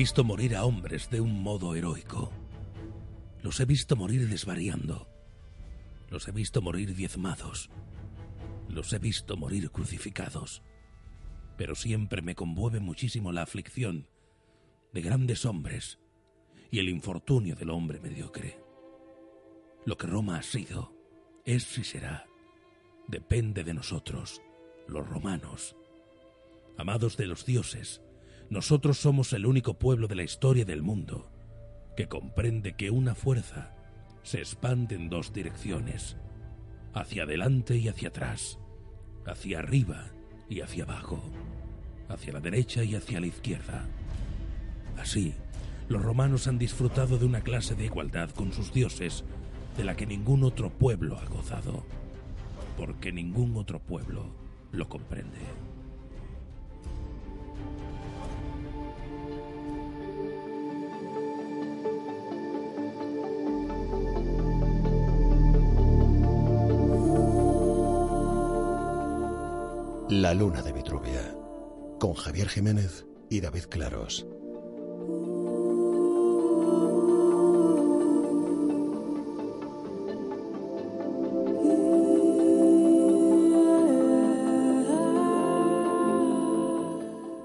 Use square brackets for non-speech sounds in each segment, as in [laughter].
Visto morir a hombres de un modo heroico. Los he visto morir desvariando. Los he visto morir diezmados. Los he visto morir crucificados. Pero siempre me conmueve muchísimo la aflicción de grandes hombres y el infortunio del hombre mediocre. Lo que Roma ha sido, es y será, depende de nosotros, los romanos. Amados de los dioses, nosotros somos el único pueblo de la historia del mundo que comprende que una fuerza se expande en dos direcciones, hacia adelante y hacia atrás, hacia arriba y hacia abajo, hacia la derecha y hacia la izquierda. Así, los romanos han disfrutado de una clase de igualdad con sus dioses de la que ningún otro pueblo ha gozado, porque ningún otro pueblo lo comprende. La luna de Vitruvia, con Javier Jiménez y David Claros.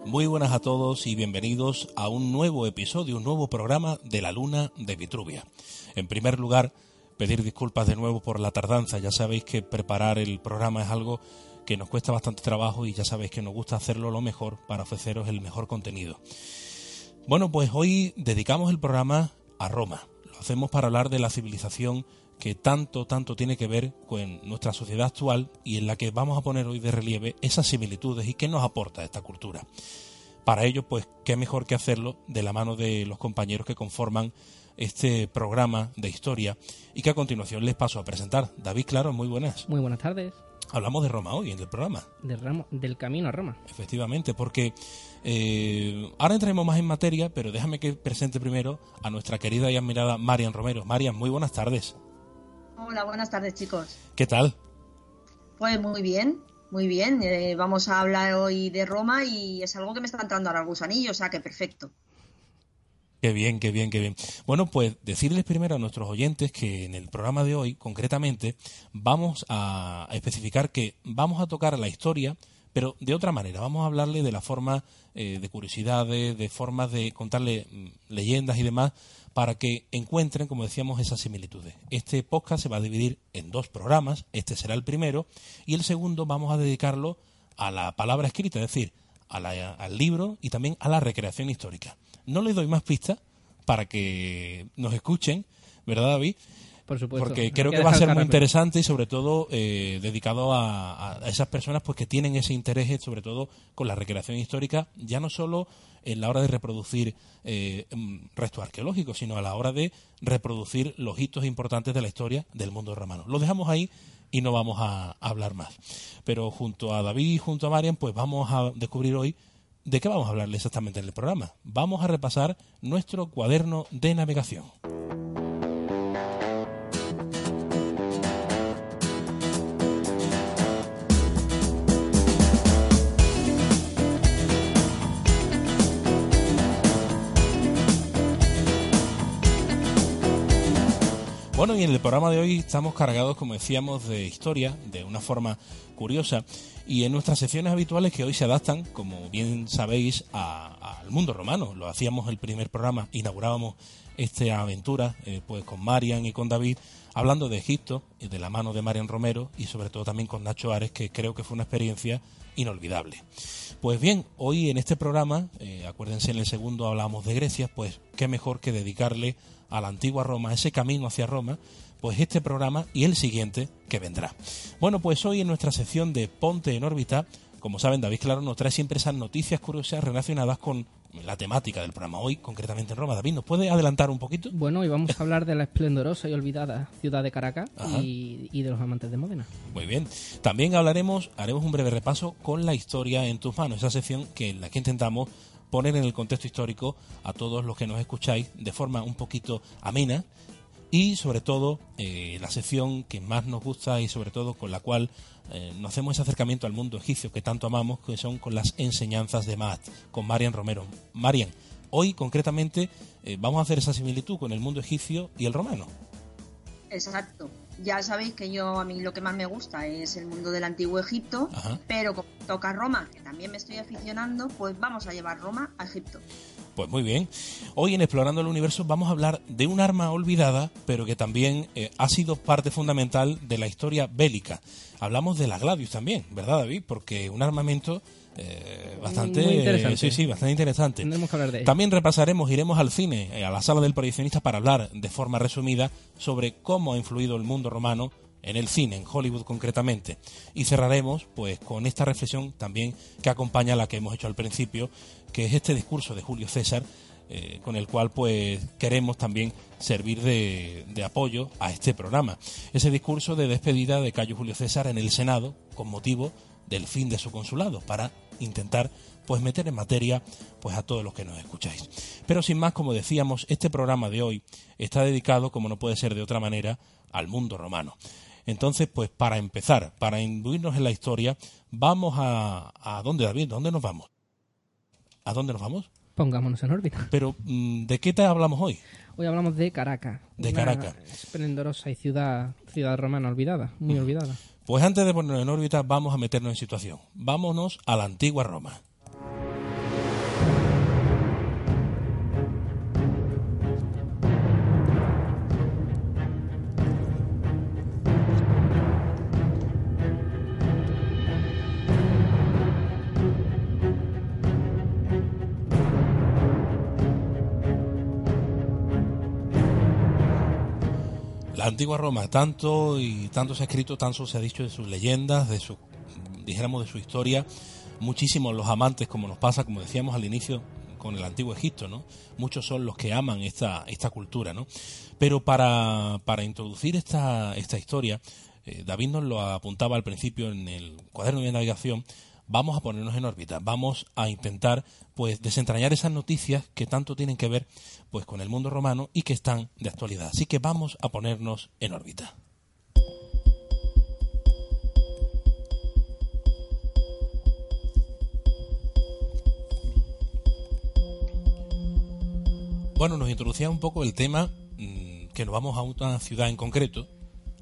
Muy buenas a todos y bienvenidos a un nuevo episodio, un nuevo programa de la Luna de Vitruvia. En primer lugar, pedir disculpas de nuevo por la tardanza. Ya sabéis que preparar el programa es algo que nos cuesta bastante trabajo y ya sabéis que nos gusta hacerlo lo mejor para ofreceros el mejor contenido. Bueno, pues hoy dedicamos el programa a Roma. Lo hacemos para hablar de la civilización que tanto, tanto tiene que ver con nuestra sociedad actual y en la que vamos a poner hoy de relieve esas similitudes y qué nos aporta esta cultura. Para ello, pues, qué mejor que hacerlo de la mano de los compañeros que conforman este programa de historia y que a continuación les paso a presentar. David Claro, muy buenas. Muy buenas tardes. Hablamos de Roma hoy en el programa. Del, ramo, del camino a Roma. Efectivamente, porque eh, ahora entraremos más en materia, pero déjame que presente primero a nuestra querida y admirada Marian Romero. Marian, muy buenas tardes. Hola, buenas tardes chicos. ¿Qué tal? Pues muy bien, muy bien. Eh, vamos a hablar hoy de Roma y es algo que me está entrando ahora al gusanillo, o sea que perfecto. Qué bien, qué bien, qué bien. Bueno, pues decirles primero a nuestros oyentes que en el programa de hoy, concretamente, vamos a especificar que vamos a tocar la historia, pero de otra manera. Vamos a hablarle de la forma eh, de curiosidades, de formas de contarle mm, leyendas y demás, para que encuentren, como decíamos, esas similitudes. Este podcast se va a dividir en dos programas. Este será el primero y el segundo vamos a dedicarlo a la palabra escrita, es decir, a la- al libro y también a la recreación histórica. No les doy más pistas para que nos escuchen, ¿verdad, David? Por supuesto. Porque creo que va a ser muy interesante y sobre todo eh, dedicado a, a esas personas pues que tienen ese interés sobre todo con la recreación histórica, ya no solo en la hora de reproducir eh, mm, restos arqueológicos, sino a la hora de reproducir los hitos importantes de la historia del mundo romano. Lo dejamos ahí y no vamos a hablar más. Pero junto a David y junto a Marian, pues vamos a descubrir hoy de qué vamos a hablarle exactamente en el programa. Vamos a repasar nuestro cuaderno de navegación. Bueno, y en el programa de hoy estamos cargados, como decíamos, de historia, de una forma curiosa. Y en nuestras secciones habituales que hoy se adaptan, como bien sabéis, al mundo romano. Lo hacíamos el primer programa, inaugurábamos esta aventura eh, pues con Marian y con David, hablando de Egipto, de la mano de Marian Romero y sobre todo también con Nacho Ares, que creo que fue una experiencia inolvidable. Pues bien, hoy en este programa, eh, acuérdense en el segundo hablamos de Grecia, pues qué mejor que dedicarle a la antigua Roma, ese camino hacia Roma, pues este programa y el siguiente que vendrá. Bueno, pues hoy en nuestra sección de Ponte en órbita, como saben, David Claro nos trae siempre esas noticias curiosas relacionadas con la temática del programa hoy, concretamente en Roma. David, ¿nos puede adelantar un poquito? Bueno, y vamos a hablar de la esplendorosa y olvidada ciudad de Caracas y, y de los amantes de Módena. Muy bien. También hablaremos, haremos un breve repaso con la historia en tus manos, esa sección que en la que intentamos poner en el contexto histórico a todos los que nos escucháis de forma un poquito amena y sobre todo eh, la sección que más nos gusta y sobre todo con la cual eh, nos hacemos ese acercamiento al mundo egipcio que tanto amamos, que son con las enseñanzas de Maat, con Marian Romero. Marian, hoy concretamente eh, vamos a hacer esa similitud con el mundo egipcio y el romano. Exacto. Ya sabéis que yo a mí lo que más me gusta es el mundo del antiguo Egipto, Ajá. pero como toca Roma, que también me estoy aficionando, pues vamos a llevar Roma a Egipto. Pues muy bien. Hoy en Explorando el Universo vamos a hablar de un arma olvidada, pero que también eh, ha sido parte fundamental de la historia bélica. Hablamos de la Gladius también, ¿verdad, David? Porque un armamento eh, bastante... Muy interesante. Sí, sí, bastante interesante. Tendremos que hablar de ello. También repasaremos, iremos al cine, eh, a la sala del proyeccionista, para hablar de forma resumida sobre cómo ha influido el mundo romano en el cine, en Hollywood concretamente. Y cerraremos pues con esta reflexión también que acompaña a la que hemos hecho al principio, que es este discurso de Julio César, eh, con el cual pues queremos también servir de, de apoyo a este programa. Ese discurso de despedida de Cayo Julio César en el Senado con motivo del fin de su consulado para intentar pues meter en materia pues a todos los que nos escucháis. Pero sin más, como decíamos, este programa de hoy está dedicado, como no puede ser de otra manera, al mundo romano. Entonces, pues para empezar, para imbuirnos en la historia, vamos a... ¿A dónde, David? ¿Dónde nos vamos? ¿A dónde nos vamos? Pongámonos en órbita. Pero, mm, ¿de qué te hablamos hoy? Hoy hablamos de Caracas. De Caracas. Esplendorosa y ciudad, ciudad romana olvidada, muy olvidada. Pues antes de ponernos en órbita, vamos a meternos en situación. Vámonos a la antigua Roma. Antigua Roma, tanto y tanto se ha escrito, tanto se ha dicho de sus leyendas, de su, de su historia, muchísimos los amantes, como nos pasa, como decíamos al inicio, con el antiguo Egipto, ¿no? Muchos son los que aman esta, esta cultura, ¿no? Pero para, para introducir esta, esta historia, eh, David nos lo apuntaba al principio en el cuaderno de navegación, vamos a ponernos en órbita, vamos a intentar pues desentrañar esas noticias que tanto tienen que ver pues con el mundo romano y que están de actualidad. Así que vamos a ponernos en órbita. Bueno, nos introducía un poco el tema mm, que nos vamos a una ciudad en concreto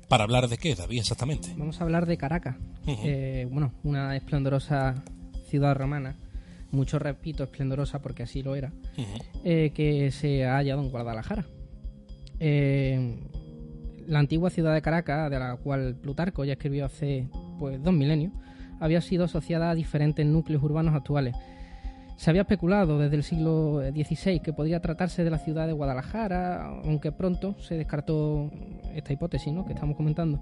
para hablar de qué, David, exactamente. Vamos a hablar de Caracas. Eh, bueno, una esplendorosa ciudad romana. Mucho repito, esplendorosa porque así lo era. Eh, que se ha hallado en Guadalajara. Eh, la antigua ciudad de Caracas, de la cual Plutarco ya escribió hace pues dos milenios, había sido asociada a diferentes núcleos urbanos actuales. Se había especulado desde el siglo XVI que podría tratarse de la ciudad de Guadalajara, aunque pronto se descartó esta hipótesis ¿no? que estamos comentando.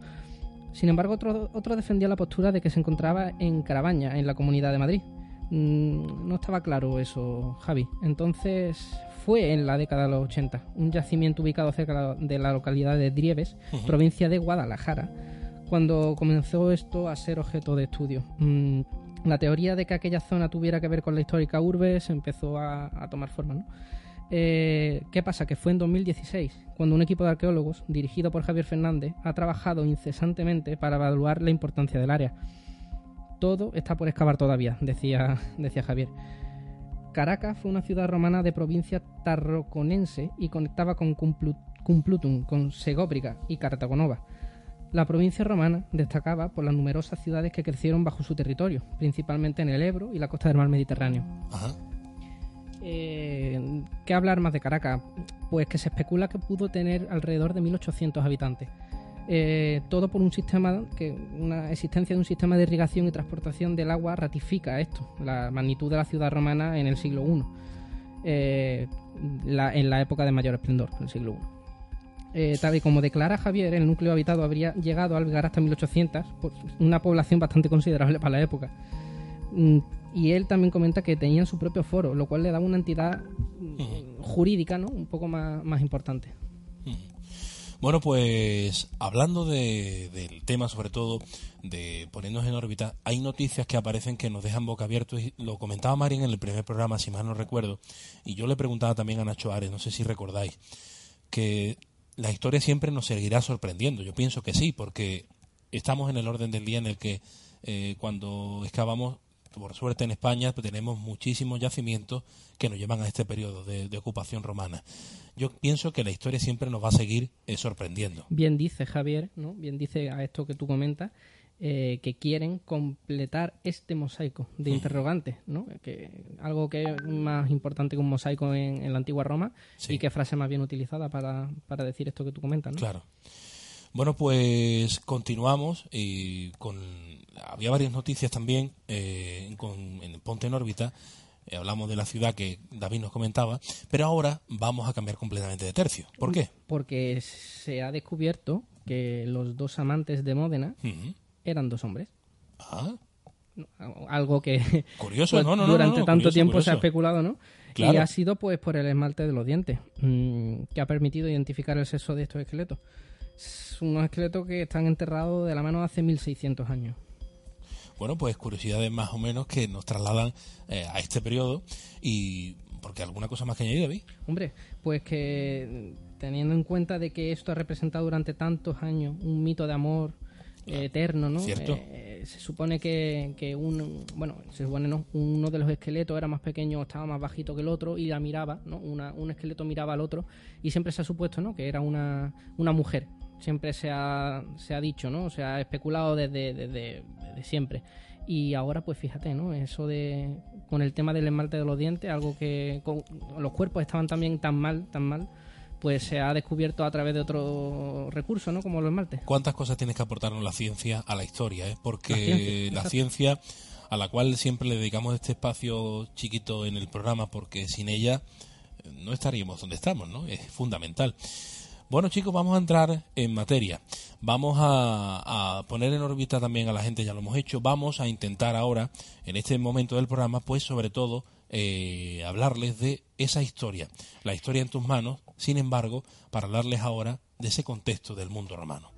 Sin embargo, otro, otro defendía la postura de que se encontraba en Carabaña, en la Comunidad de Madrid. Mm, no estaba claro eso, Javi. Entonces fue en la década de los 80, un yacimiento ubicado cerca de la localidad de Drieves, provincia de Guadalajara, cuando comenzó esto a ser objeto de estudio. Mm, la teoría de que aquella zona tuviera que ver con la histórica urbe se empezó a, tomar forma. ¿no? Eh, ¿Qué pasa? Que fue en 2016, cuando un equipo de arqueólogos, dirigido por Javier Fernández, ha trabajado incesantemente para evaluar la importancia del área. Todo está por excavar todavía, decía, decía Javier. Caracas fue una ciudad romana de provincia tarraconense y conectaba con Cumplu- Cumplutum, con Segóbriga y Cartagonova. La provincia romana destacaba por las numerosas ciudades que crecieron bajo su territorio, principalmente en el Ebro y la costa del mar Mediterráneo. Ajá. Eh, ¿Qué hablar más de Caracas? Pues que se especula que pudo tener alrededor de 1.800 habitantes. Eh, todo por un sistema, que una existencia de un sistema de irrigación y transportación del agua ratifica esto, la magnitud de la ciudad romana en el siglo I, eh, la- en la época de mayor esplendor, el siglo I. Eh, tal y como declara Javier, el núcleo habitado habría llegado a albergar hasta 1800, por una población bastante considerable para la época. Mm, Y él también comenta que tenían su propio foro, lo cual le daba una entidad mm, jurídica ¿no? un poco más, más importante. Bueno, pues hablando de- del tema, sobre todo de ponernos en órbita, hay noticias que aparecen que nos dejan boca abiertos. Y lo comentaba Marín en el primer programa, si mal no recuerdo, y yo le preguntaba también a Nacho Ares, no sé si recordáis, que la historia siempre nos seguirá sorprendiendo. Yo pienso que sí, porque estamos en el orden del día en el que eh, cuando excavamos, por suerte en España, pues tenemos muchísimos yacimientos que nos llevan a este periodo de, ocupación romana. Yo pienso que la historia siempre nos va a seguir eh, sorprendiendo. Bien dice Javier, ¿no? bien dice a esto que tú comentas, eh, que quieren completar este mosaico de interrogantes, ¿no? que algo que es más importante que un mosaico en, en la antigua Roma Sí. y qué frase más bien utilizada para, para decir esto que tú comentas. ¿no? Claro. Bueno, pues continuamos y con había varias noticias también eh, con, en Ponte en órbita. Eh, hablamos de la ciudad que David nos comentaba, pero ahora vamos a cambiar completamente de tercio. ¿Por qué? Porque se ha descubierto que los dos amantes de Módena. Eran dos hombres. Ah, Algo que [laughs] Curioso, pues, no, no, durante no, tanto curioso, tiempo se ha especulado, ¿no? Y Claro. ha sido pues por el esmalte de los dientes, mm, que ha permitido identificar el sexo de estos esqueletos. Es unos esqueletos que están enterrados de la mano hace 1600 años. Bueno, pues curiosidades más o menos que nos trasladan eh, a este periodo y porque alguna cosa más que añadir, David. Hombre, pues que teniendo en cuenta de que esto ha representado durante tantos años un mito de amor eterno, ¿no? Cierto. Eh, se supone que, que un, bueno, se supone no, uno de los esqueletos era más pequeño, estaba más bajito que el otro y la miraba, ¿no? Una, un esqueleto miraba al otro y siempre se ha supuesto, ¿no? Que era una, una mujer. Siempre se ha, se ha dicho, ¿no? Se ha especulado desde, desde, desde siempre. Y ahora, pues fíjate, ¿no? Eso de. con el tema del esmalte de los dientes, algo que. con- los cuerpos estaban también tan mal, tan mal, pues se ha descubierto a través de otro recurso, ¿no? Como los esmaltes. ¿Cuántas cosas tienes que aportarnos la ciencia a la historia? eh? Porque La ciencia, la exacto. ciencia, a la cual siempre le dedicamos este espacio chiquito en el programa, porque sin ella eh, no estaríamos donde estamos, ¿no? Es fundamental. Bueno, chicos, vamos a entrar en materia. Vamos a, a poner en órbita también a la gente, ya lo hemos hecho. Vamos a intentar ahora, en este momento del programa, pues sobre todo, eh, hablarles de esa historia, la historia en tus manos, sin embargo, para hablarles ahora de ese contexto del mundo romano.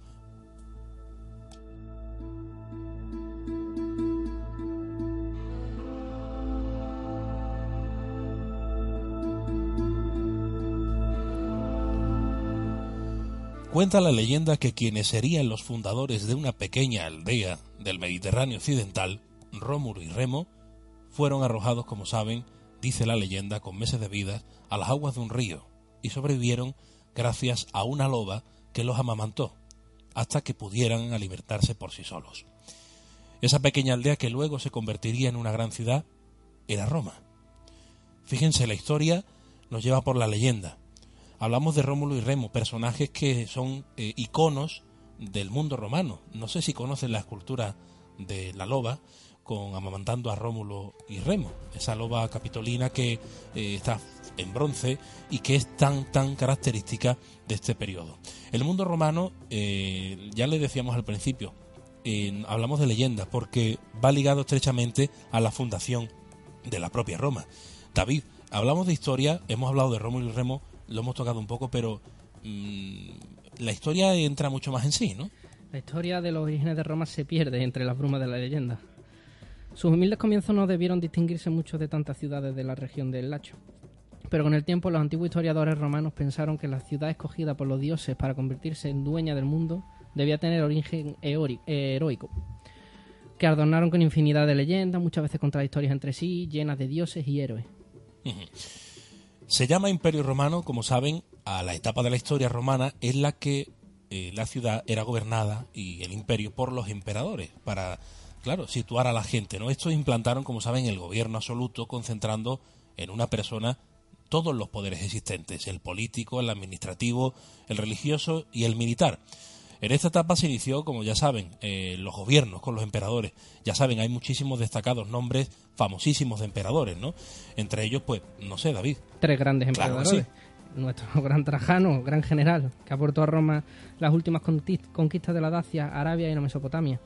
Cuenta la leyenda que quienes serían los fundadores de una pequeña aldea del Mediterráneo occidental, Rómulo y Remo, fueron arrojados, como saben, dice la leyenda, con meses de vida, a las aguas de un río y sobrevivieron gracias a una loba que los amamantó, hasta que pudieran alimentarse por sí solos. Esa pequeña aldea que luego se convertiría en una gran ciudad era Roma. Fíjense, la historia nos lleva por la leyenda. Hablamos de Rómulo y Remo, personajes que son eh, iconos del mundo romano. No sé si conocen la escultura de la loba con amamantando a Rómulo y Remo, esa loba capitolina que eh, está en bronce y que es tan tan característica de este periodo. El mundo romano, eh, ya le decíamos al principio, hablamos de leyenda porque va ligado estrechamente a la fundación de la propia Roma. David, hablamos de historia, hemos hablado de Rómulo y Remo, lo hemos tocado un poco, pero mm, la historia entra mucho más en sí, ¿no? La historia de los orígenes de Roma se pierde entre las brumas de la leyenda. Sus humildes comienzos no debieron distinguirse mucho de tantas ciudades de la región del Lacho. Pero con el tiempo los antiguos historiadores romanos pensaron que la ciudad escogida por los dioses para convertirse en dueña del mundo debía tener origen heroico, que adornaron con infinidad de leyendas, muchas veces contradictorias entre sí, llenas de dioses y héroes. Se llama Imperio Romano, como saben, a la etapa de la historia romana en la que eh, la ciudad era gobernada y el imperio por los emperadores para, claro, situar a la gente, ¿no? Estos implantaron, como saben, el gobierno absoluto concentrando en una persona todos los poderes existentes, el político, el administrativo, el religioso y el militar. En esta etapa se inició, como ya saben, eh, los gobiernos con los emperadores. Ya saben, hay muchísimos destacados nombres famosísimos de emperadores, ¿no? Entre ellos, pues, no sé, David. Tres grandes Claro emperadores. Nuestro [laughs] gran Trajano, gran general, que aportó a Roma las últimas conquistas de la Dacia, Arabia y la Mesopotamia.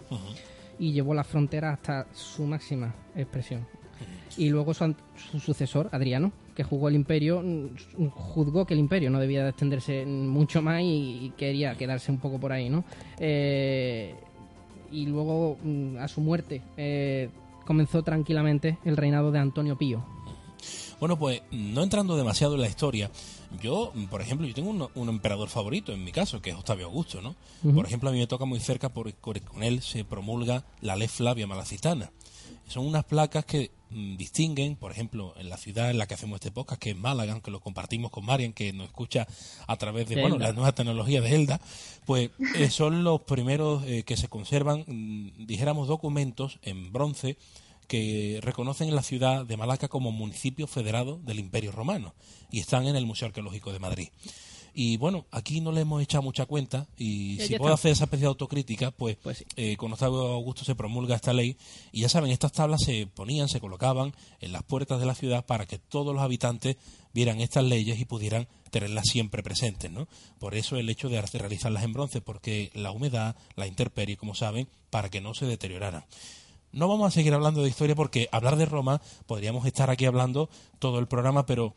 Y llevó la frontera hasta su máxima expresión. Y luego su, sucesor, Adriano, que jugó el imperio, mm, juzgó que el imperio no debía de extenderse mucho más y, y quería quedarse un poco por ahí, ¿no? Eh, y luego, mm, a su muerte, eh, comenzó tranquilamente el reinado de Antonio Pío. Bueno, pues no entrando demasiado en la historia, yo, por ejemplo, yo tengo un, un emperador favorito en mi caso, que es Octavio Augusto, ¿no? Por ejemplo, a mí me toca muy cerca porque con él se promulga la ley Flavia Malacitana. Son unas placas que distinguen, por ejemplo, en la ciudad en la que hacemos este podcast, que es Málaga, que lo compartimos con Marian, que nos escucha a través de, De bueno, Elda. la nueva tecnología de Elda, pues eh, son los primeros eh, que se conservan, mm, dijéramos, documentos en bronce que reconocen la ciudad de Malaca como municipio federado del Imperio Romano y están en el Museo Arqueológico de Madrid. Y bueno, aquí no le hemos echado mucha cuenta y si puedo hacer esa especie de autocrítica, pues, Pues sí. eh, con Octavio Augusto se promulga esta ley y ya saben, estas tablas se ponían, se colocaban en las puertas de la ciudad para que todos los habitantes vieran estas leyes y pudieran tenerlas siempre presentes, ¿no? Por eso el hecho de realizarlas en bronce, porque la humedad, la intemperie, como saben, para que no se deterioraran. No vamos a seguir hablando de historia porque hablar de Roma podríamos estar aquí hablando todo el programa, pero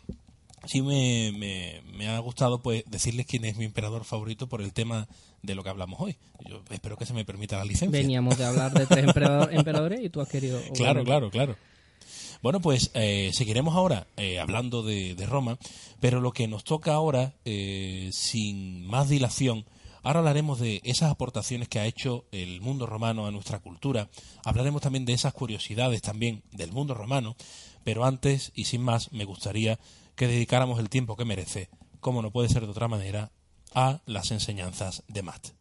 sí me, me, me ha gustado pues decirles quién es mi emperador favorito por el tema de lo que hablamos hoy. Yo espero que se me permita la licencia. Veníamos de hablar de tres [laughs] emperador- emperadores y tú has querido. Claro, claro, claro. Bueno, pues eh, seguiremos ahora eh, hablando de, de Roma, pero lo que nos toca ahora, eh, sin más dilación, ahora hablaremos de esas aportaciones que ha hecho el mundo romano a nuestra cultura, hablaremos también de esas curiosidades también del mundo romano, pero antes y sin más me gustaría que dedicáramos el tiempo que merece, como no puede ser de otra manera, a las enseñanzas de Matt.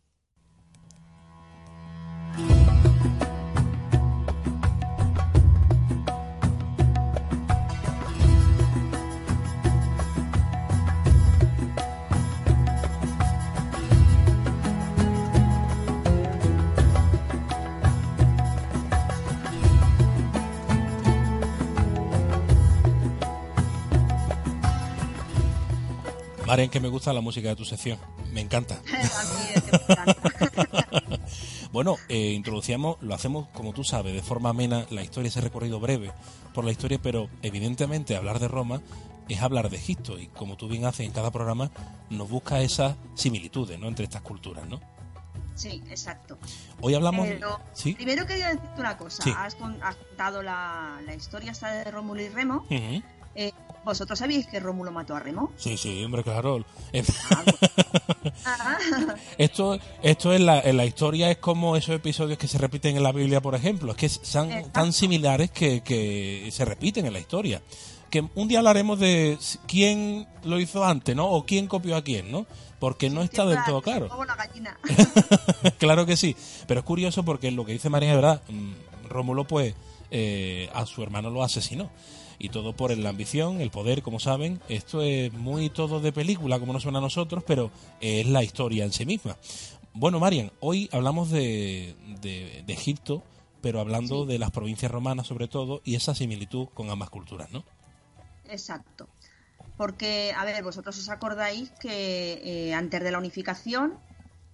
Maren, que me gusta la música de tu sección, me encanta. [laughs] [laughs] Bueno, eh, introducíamos, lo hacemos como tú sabes, de forma amena, la historia, ese recorrido breve por la historia, pero evidentemente hablar de Roma es hablar de Egipto y como tú bien haces en cada programa, nos busca esas similitudes ¿no? entre estas culturas, ¿no? Sí, exacto. Hoy hablamos... Pero ¿Sí? primero quería decirte una cosa. Sí. Has, con- has contado la, la historia esta de Rómulo y Remo. Eh, ¿Vosotros sabíais que Rómulo mató a Remo? Sí, sí, hombre, claro. Ah, [laughs] Esto, esto en, la, en la historia es como esos episodios que se repiten en la Biblia, por ejemplo. Es que son Exacto. tan similares que, que se repiten en la historia. Que un día hablaremos de quién lo hizo antes, ¿no? O quién copió a quién, ¿no? Porque no está del todo claro. Como la gallina. [laughs] claro que sí. Pero es curioso porque lo que dice María es verdad. mm, Rómulo, pues, eh, a su hermano lo asesinó. Y todo por la ambición, el poder, como saben. Esto es muy todo de película, como nos suena a nosotros, pero es la historia en sí misma. Bueno, Marian, hoy hablamos de, de- de Egipto, pero hablando de las provincias romanas sobre todo, y esa similitud con ambas culturas, ¿no? Exacto. Porque, a ver, vosotros os acordáis que eh, antes de la unificación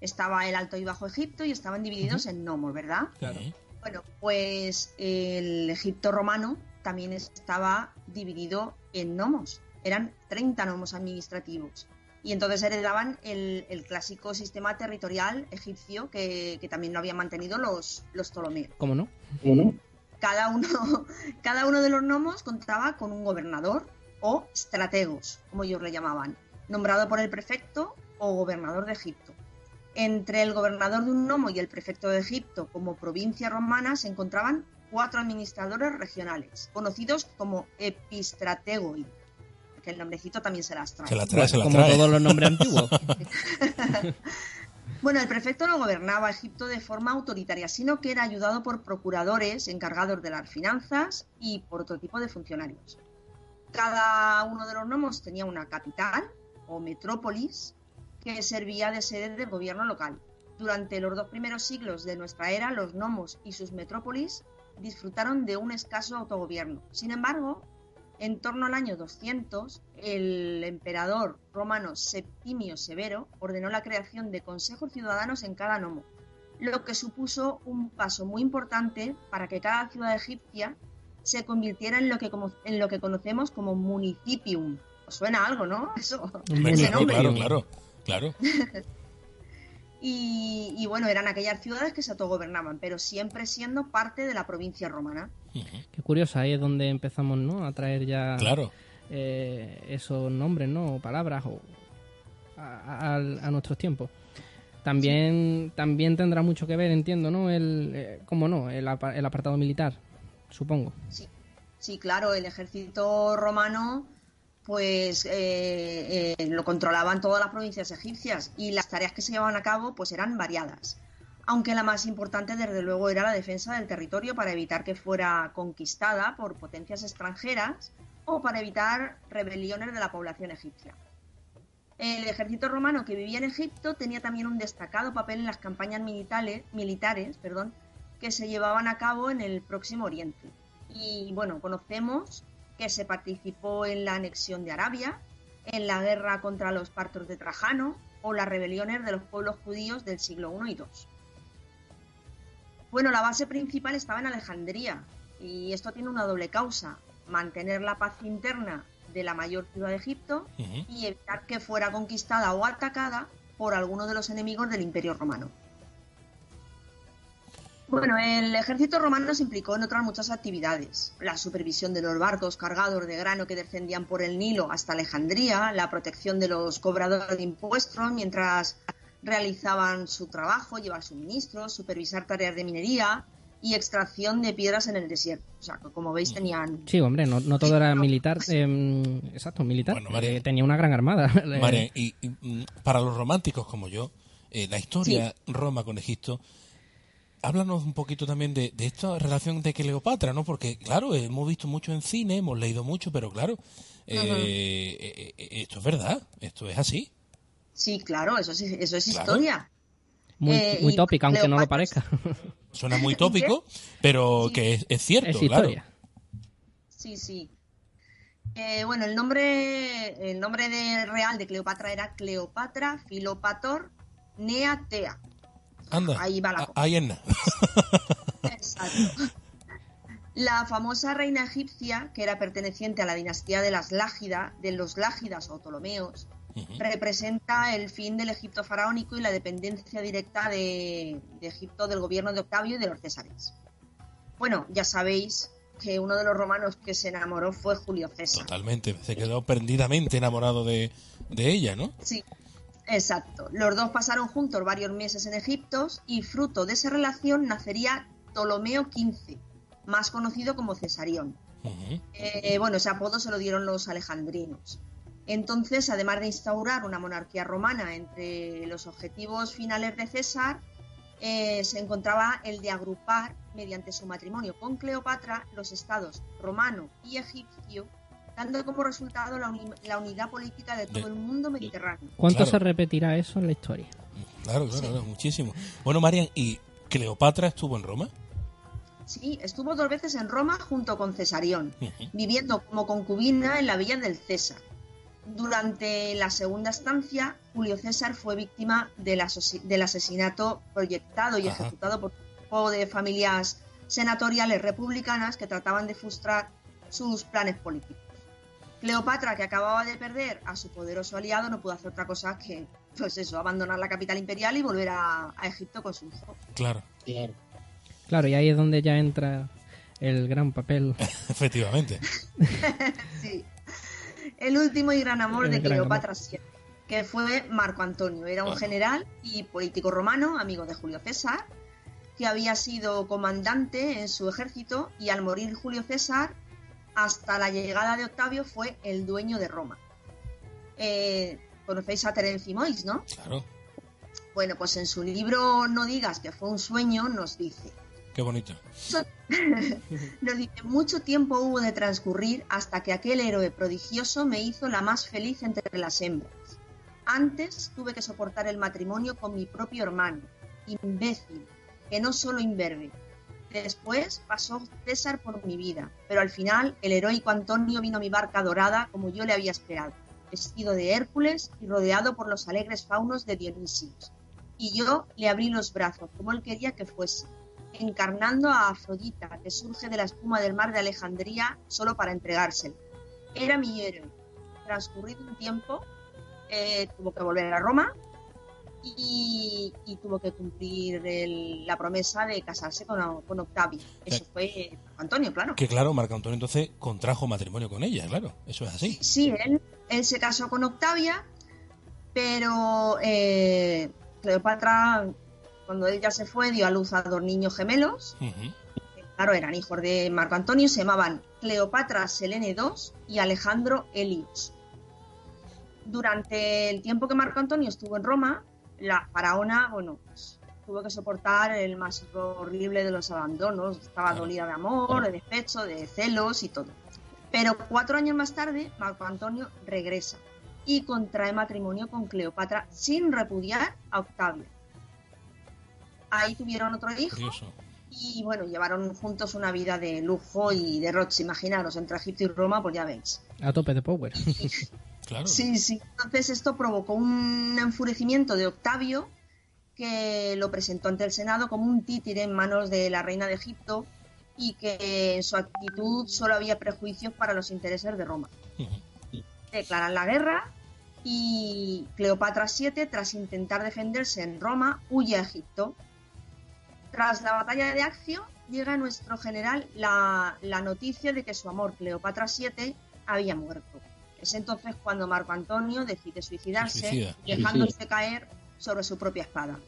estaba el Alto y Bajo Egipto y estaban divididos en nomos, ¿verdad? Claro. Bueno, pues el Egipto romano también estaba dividido en nomos. Eran 30 nomos administrativos. Y entonces heredaban el, el clásico sistema territorial egipcio que, que también lo habían mantenido los, los Ptolomeos. ¿Cómo no? Cada uno, [laughs] cada uno de los nomos contaba con un gobernador o strategos, como ellos le llamaban, nombrado por el prefecto o gobernador de Egipto. Entre el gobernador de un nomo y el prefecto de Egipto como provincia romana se encontraban cuatro administradores regionales, conocidos como epistrategoi, que el nombrecito también se las trae. Se la trae, se la Como trae. todos los nombres antiguos. [laughs] Bueno, el prefecto no gobernaba Egipto de forma autoritaria, sino que era ayudado por procuradores encargados de las finanzas y por otro tipo de funcionarios. Cada uno de los nomos tenía una capital o metrópolis que servía de sede del gobierno local. Durante los dos primeros siglos de nuestra era, los nomos y sus metrópolis disfrutaron de un escaso autogobierno. Sin embargo, en torno al año 200, el emperador romano Septimio Severo ordenó la creación de consejos ciudadanos en cada nomo, lo que supuso un paso muy importante para que cada ciudad egipcia se convirtiera en lo que, como- en lo que conocemos como municipium. ¿Os suena algo, no? [laughs] Eso, ese nombre. claro, claro, claro. [laughs] Y, y bueno, eran aquellas ciudades que se autogobernaban, pero siempre siendo parte de la provincia romana. Qué curioso, ahí es donde empezamos, ¿no? A traer ya Claro. eh, esos nombres, ¿no? O palabras o a, a- a nuestros tiempos. También, también tendrá mucho que ver, entiendo, ¿no? El, eh, ¿Cómo no? El, el apartado militar, supongo. Sí, sí, claro, el ejército romano pues eh, eh, lo controlaban todas las provincias egipcias y las tareas que se llevaban a cabo pues eran variadas. Aunque la más importante desde luego era la defensa del territorio para evitar que fuera conquistada por potencias extranjeras o para evitar rebeliones de la población egipcia. El ejército romano que vivía en Egipto tenía también un destacado papel en las campañas militares, militares perdón, que se llevaban a cabo en el Próximo Oriente. Y bueno, conocemos que se participó en la anexión de Arabia, en la guerra contra los partos de Trajano o las rebeliones de los pueblos judíos del siglo I y II. Bueno, la base principal estaba en Alejandría y esto tiene una doble causa, mantener la paz interna de la mayor ciudad de Egipto y evitar que fuera conquistada o atacada por alguno de los enemigos del Imperio Romano. Bueno, el ejército romano se implicó en otras muchas actividades. La supervisión de los barcos cargados de grano que descendían por el Nilo hasta Alejandría, la protección de los cobradores de impuestos mientras realizaban su trabajo, llevar suministros, supervisar tareas de minería y extracción de piedras en el desierto. O sea, que como veis tenían... Sí, hombre, no, no todo era militar. eh, exacto, militar. Bueno, Eh, tenía una gran armada. Y, mm, para los románticos como yo, eh, la historia Roma con Egipto, háblanos un poquito también de, de esta relación de Cleopatra, ¿no? Porque, claro, hemos visto mucho en cine, hemos leído mucho, pero claro, eh, eh, eh, esto es verdad, esto es así. Sí, claro, eso, sí- eso es Claro. historia. muy eh, muy tópica, aunque no lo parezca. [laughs] Suena muy tópico, pero Sí. que es, es cierto, es claro. Sí, sí. Eh, bueno, el nombre, el nombre de, real de Cleopatra era Cleopatra Filopator Neatea. Anda, Ahí va la cosa. ahí nada. [laughs] Exacto. La famosa reina egipcia, que era perteneciente a la dinastía de las Lágida, de los Lágidas o Ptolomeos, representa el fin del Egipto faraónico y la dependencia directa de, de Egipto del gobierno de Octavio y de los Césares. Bueno, ya sabéis que uno de los romanos que se enamoró fue Julio César. Totalmente, se quedó perdidamente enamorado de, de ella, ¿no? Sí, exacto. Los dos pasaron juntos varios meses en Egipto y fruto de esa relación nacería Ptolomeo XV, más conocido como Cesarión. Eh, bueno, ese apodo se lo dieron los alejandrinos. Entonces, además de instaurar una monarquía romana entre los objetivos finales de César, eh, se encontraba el de agrupar, mediante su matrimonio con Cleopatra, los estados romano y egipcio, dando como resultado la, uni- la unidad política de todo De- el mundo mediterráneo. ¿Cuánto Claro. se repetirá eso en la historia? Claro, claro, Sí. claro, muchísimo. Bueno, Marian, ¿y Cleopatra estuvo en Roma? Sí, estuvo dos veces en Roma junto con Cesarión, viviendo como concubina en la villa del César. Durante la segunda estancia, Julio César fue víctima del, del asesinato proyectado y Ajá. ejecutado por un grupo de familias senatoriales republicanas que trataban de frustrar sus planes políticos. Cleopatra, que acababa de perder a su poderoso aliado, no pudo hacer otra cosa que, pues eso, abandonar la capital imperial y volver a, a Egipto con su hijo. Claro, Claro, y ahí es donde ya entra el gran papel. [laughs] efectivamente. [laughs] Sí. El último y gran amor El de gran Cleopatra VII, que fue Marco Antonio. Era un general y político romano, amigo de Julio César, que había sido comandante en su ejército y al morir Julio César, hasta la llegada de Octavio fue el dueño de Roma. Eh, Conocéis a Terence Moix, ¿no? Claro. Bueno, pues en su libro No digas que fue un sueño nos dice, Qué bonito. [laughs] nos dice, mucho tiempo hubo de transcurrir hasta que aquel héroe prodigioso me hizo la más feliz entre las hembras. Antes tuve que soportar el matrimonio con mi propio hermano, imbécil, que no solo imberbe. Después pasó César por mi vida, pero al final el heroico Antonio vino a mi barca dorada como yo le había esperado, vestido de Hércules y rodeado por los alegres faunos de Dionisios. Y yo le abrí los brazos como él quería que fuese, encarnando a Afrodita, que surge de la espuma del mar de Alejandría solo para entregárselo. Era mi héroe. Transcurrido un tiempo, eh, tuvo que volver a Roma y, y tuvo que cumplir el- la promesa de casarse con, con Octavia. Eso Eh. fue Antonio, claro. Que claro, Marco Antonio entonces contrajo matrimonio con ella, claro. Eso es así. Sí, él, él se casó con Octavia, pero eh, Cleopatra, cuando ella se fue, dio a luz a dos niños gemelos. Claro, eran hijos de Marco Antonio, se llamaban Cleopatra Selene II y Alejandro Helios. Durante el tiempo que Marco Antonio estuvo en Roma, la faraona, bueno, pues, tuvo que soportar el más horrible de los abandonos. Estaba Claro. dolida de amor, de despecho, de celos y todo. Pero cuatro años más tarde, Marco Antonio regresa y contrae matrimonio con Cleopatra sin repudiar a Octavia. Ahí tuvieron otro hijo Curioso. y bueno, llevaron juntos una vida de lujo y derroche. Imaginaros, entre Egipto y Roma, pues ya veis. A tope de power. Claro. Sí, sí. Entonces esto provocó un enfurecimiento de Octavio que lo presentó ante el Senado como un títere en manos de la reina de Egipto y que en su actitud solo había prejuicios para los intereses de Roma. Declaran la guerra y Cleopatra VII, tras intentar defenderse en Roma, huye a Egipto. Tras la batalla de Accio, llega a nuestro general la, la noticia de que su amor Cleopatra VII había muerto. Es entonces cuando Marco Antonio decide suicidarse, Se suicida. dejándose caer sobre su propia espada.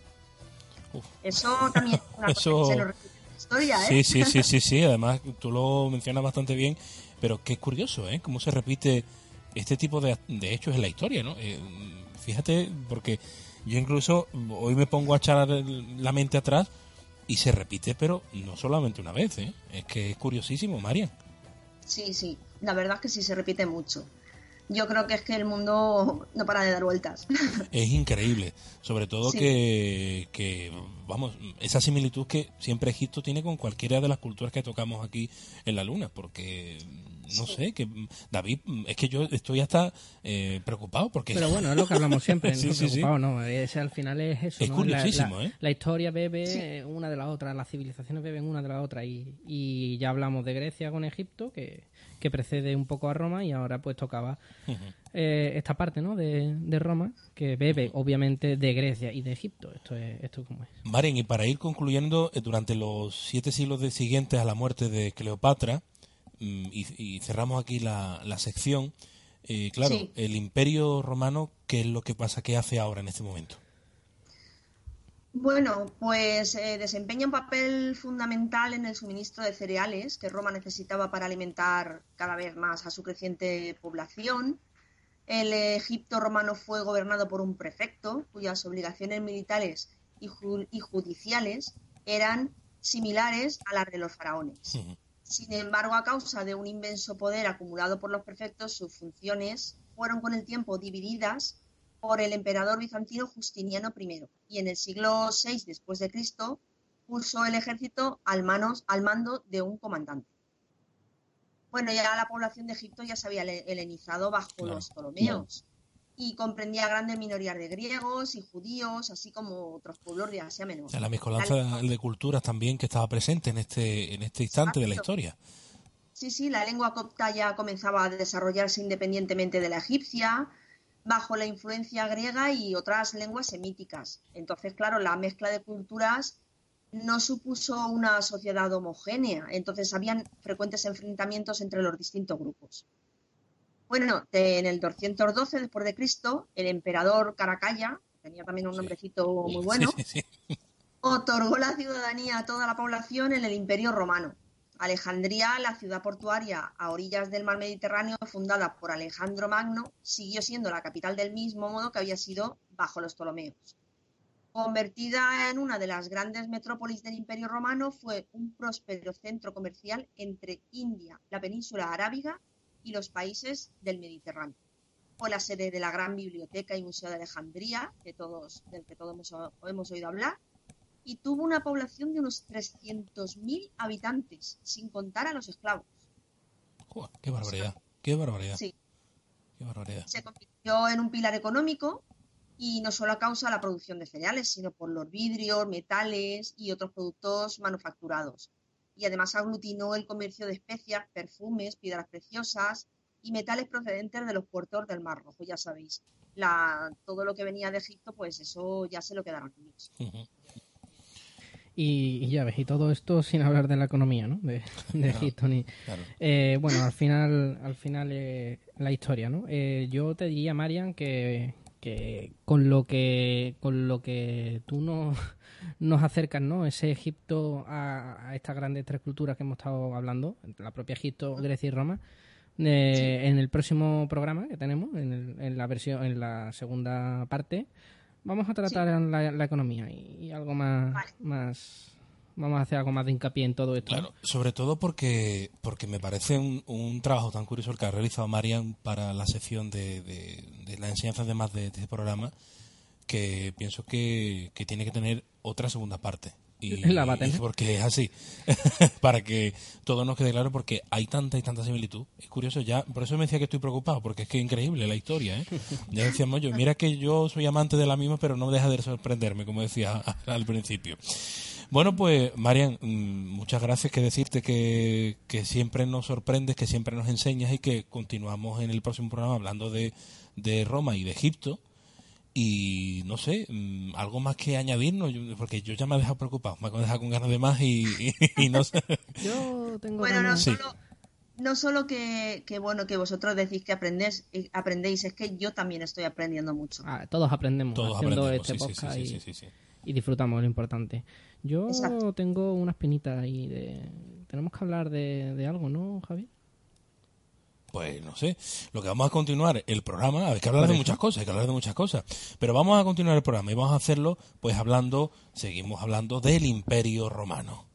Uf. Eso también es una [laughs] cosa Eso- que se nos repite en la historia, ¿eh? Sí, sí, sí, sí, sí. [laughs] Además, tú lo mencionas bastante bien, pero qué curioso, ¿eh? Cómo se repite este tipo de, de hechos en la historia, ¿no? Eh, fíjate, porque yo incluso hoy me pongo a echar la mente atrás y se repite, pero no solamente una vez, ¿eh? Es que es curiosísimo, Marian. Sí, sí, la verdad es que sí se repite mucho. Yo creo que es que el mundo no para de dar vueltas. [laughs] Es increíble, sobre todo Sí. que, que, vamos, esa similitud que siempre Egipto tiene con cualquiera de las culturas que tocamos aquí en la Luna, porque, no Sí. sé, que David, es que yo estoy hasta eh, preocupado, porque... Pero bueno, es lo que hablamos siempre. [laughs] Sí, no sí, sí. preocupado, no. Es, al final es eso. Es ¿no? curiosísimo, la, la- ¿eh? la historia bebe una de la otra, las civilizaciones beben una de la otra. Y, y ya hablamos de Grecia con Egipto, que, que precede un poco a Roma, y ahora pues tocaba eh, esta parte ¿no? de, de Roma, que bebe obviamente de Grecia y de Egipto. Esto es esto como es. Marian, y para ir concluyendo, eh, durante los siete siglos de- siguientes a la muerte de Cleopatra, mm, y, y cerramos aquí la, la sección, eh, claro, Sí. el imperio romano, ¿qué es lo que pasa? ¿Qué hace ahora en este momento? Bueno, pues eh, desempeña un papel fundamental en el suministro de cereales que Roma necesitaba para alimentar cada vez más a su creciente población. El Egipto romano fue gobernado por un prefecto cuyas obligaciones militares y, ju- y judiciales eran similares a las de los faraones. Sin embargo, a causa de un inmenso poder acumulado por los prefectos, sus funciones fueron con el tiempo divididas por el emperador bizantino Justiniano I y en el siglo VI después de Cristo puso el ejército al, manos, al mando de un comandante. Bueno, ya la población de Egipto ya se había hele- helenizado bajo Claro. los Ptolomeos y comprendía grandes minorías de griegos y judíos, así como otros pueblos de Asia Menor. O sea, la mezcolanza de culturas también que estaba presente en este, en este instante de la historia. Sí, sí, la lengua copta ya comenzaba a desarrollarse independientemente de la egipcia, bajo la influencia griega y otras lenguas semíticas. Entonces, claro, la mezcla de culturas no supuso una sociedad homogénea, entonces habían frecuentes enfrentamientos entre los distintos grupos. Bueno, en el 212 después de Cristo, el emperador Caracalla, tenía también un nombrecito muy bueno, otorgó la ciudadanía a toda la población en el Imperio Romano. Alejandría, la ciudad portuaria a orillas del mar Mediterráneo, fundada por Alejandro Magno, siguió siendo la capital del mismo modo que había sido bajo los Ptolomeos. Convertida en una de las grandes metrópolis del Imperio Romano, fue un próspero centro comercial entre India, la península arábiga y los países del Mediterráneo. Fue la sede de la gran biblioteca y museo de Alejandría, que todos, del que todos hemos, hemos oído hablar, y tuvo una población de unos 300.000 habitantes, sin contar a los esclavos. Joder, qué barbaridad, qué barbaridad. Sí, Qué barbaridad. se convirtió en un pilar económico y no solo a causa de la producción de cereales, sino por los vidrios, metales y otros productos manufacturados. Y además aglutinó el comercio de especias, perfumes, piedras preciosas y metales procedentes de los puertos del Mar Rojo, ya sabéis. La, todo lo que venía de Egipto, pues eso ya se lo quedaron ellos. Ujú. Y, y ya ves, y todo esto sin hablar de la economía, ¿no? De, de Egipto ni... Claro. Eh, bueno, al final, al final eh, la historia, ¿no? Eh, yo te diría, Marian, que, que con lo que con lo que tú nos, nos acercas, ¿no? Ese Egipto a, a estas grandes tres culturas que hemos estado hablando, la propia Egipto, Grecia y Roma. eh, En el próximo programa que tenemos, en, el- en la versión, en la segunda parte, vamos a tratar la, la economía y, y algo más, Vale. más, vamos a hacer algo más de hincapié en todo esto. Claro, sobre todo porque, porque me parece un, un trabajo tan curioso el que ha realizado Marian para la sección de, de, de las enseñanzas de más de, de este programa, que pienso que, que tiene que tener otra segunda parte. Y, [laughs] La va a tener. y porque es así, [laughs] para que todo nos quede claro, porque hay tanta y tanta similitud. Es curioso ya, por eso me decía que estoy preocupado, porque es que es increíble la historia. ¿eh? [laughs] Ya decíamos yo, mira que yo soy amante de la misma, pero no deja de sorprenderme, como decía al principio. Bueno, pues, Marian, mm, muchas gracias. Que decirte que, que siempre nos sorprendes, que siempre nos enseñas y que continuamos en el próximo programa hablando de, de Roma y de Egipto. Y no sé, mm, algo más que añadirnos, Yo- porque yo ya me he dejado preocupado, me he dejado con ganas de más y, y- y no sé. [laughs] Yo tengo Bueno, no ganas- Sí. solo, no solo que, que, bueno que vosotros decís que aprendéis, eh, aprendéis, es que yo también estoy aprendiendo mucho. Ah, todos aprendemos Todos haciendo aprendemos, este sí, sí, sí, podcast sí, y, sí, sí, sí. y disfrutamos lo importante. Yo Exacto. tengo unas pinitas ahí de... Tenemos que hablar de, de algo, ¿no, Javi? Pues no sé, lo que vamos a continuar el programa, hay que hablar de muchas cosas, hay que hablar de muchas cosas, pero vamos a continuar el programa y vamos a hacerlo pues hablando, seguimos hablando del Imperio Romano.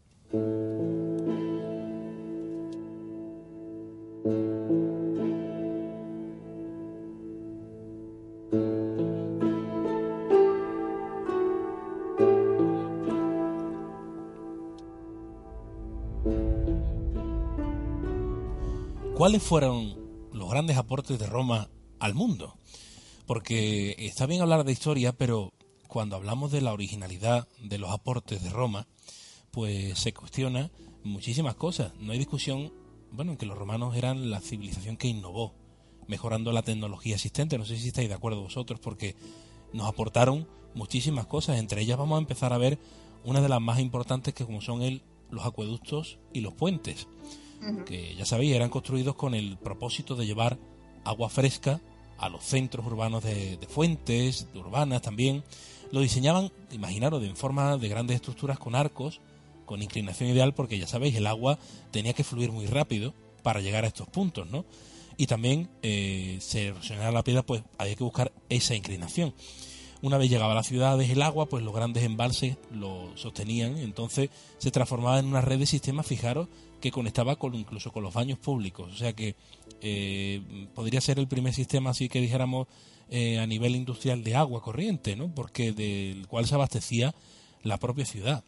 ¿Cuáles fueron los grandes aportes de Roma al mundo? Porque está bien hablar de historia, pero cuando hablamos de la originalidad de los aportes de Roma, pues se cuestiona muchísimas cosas. No hay discusión, bueno, en que los romanos eran la civilización que innovó, mejorando la tecnología existente. No sé si estáis de acuerdo vosotros, porque nos aportaron muchísimas cosas. Entre ellas vamos a empezar a ver una de las más importantes que como son el, los acueductos y los puentes Que ya sabéis eran construidos con el propósito de llevar agua fresca a los centros urbanos de, de fuentes, de urbanas también. Lo diseñaban, imaginaros, en forma de grandes estructuras con arcos, con inclinación ideal, porque ya sabéis, el agua tenía que fluir muy rápido para llegar a estos puntos, ¿no? Y también eh, se erosionaba la piedra, pues había que buscar esa inclinación. Una vez llegaba a las ciudades el agua, pues los grandes embalses lo sostenían, entonces se transformaba en una red de sistemas, fijaros, que conectaba con incluso con los baños públicos. O sea que eh, podría ser el primer sistema, así que dijéramos, eh, a nivel industrial de agua corriente, ¿no? Porque del cual se abastecía la propia ciudad.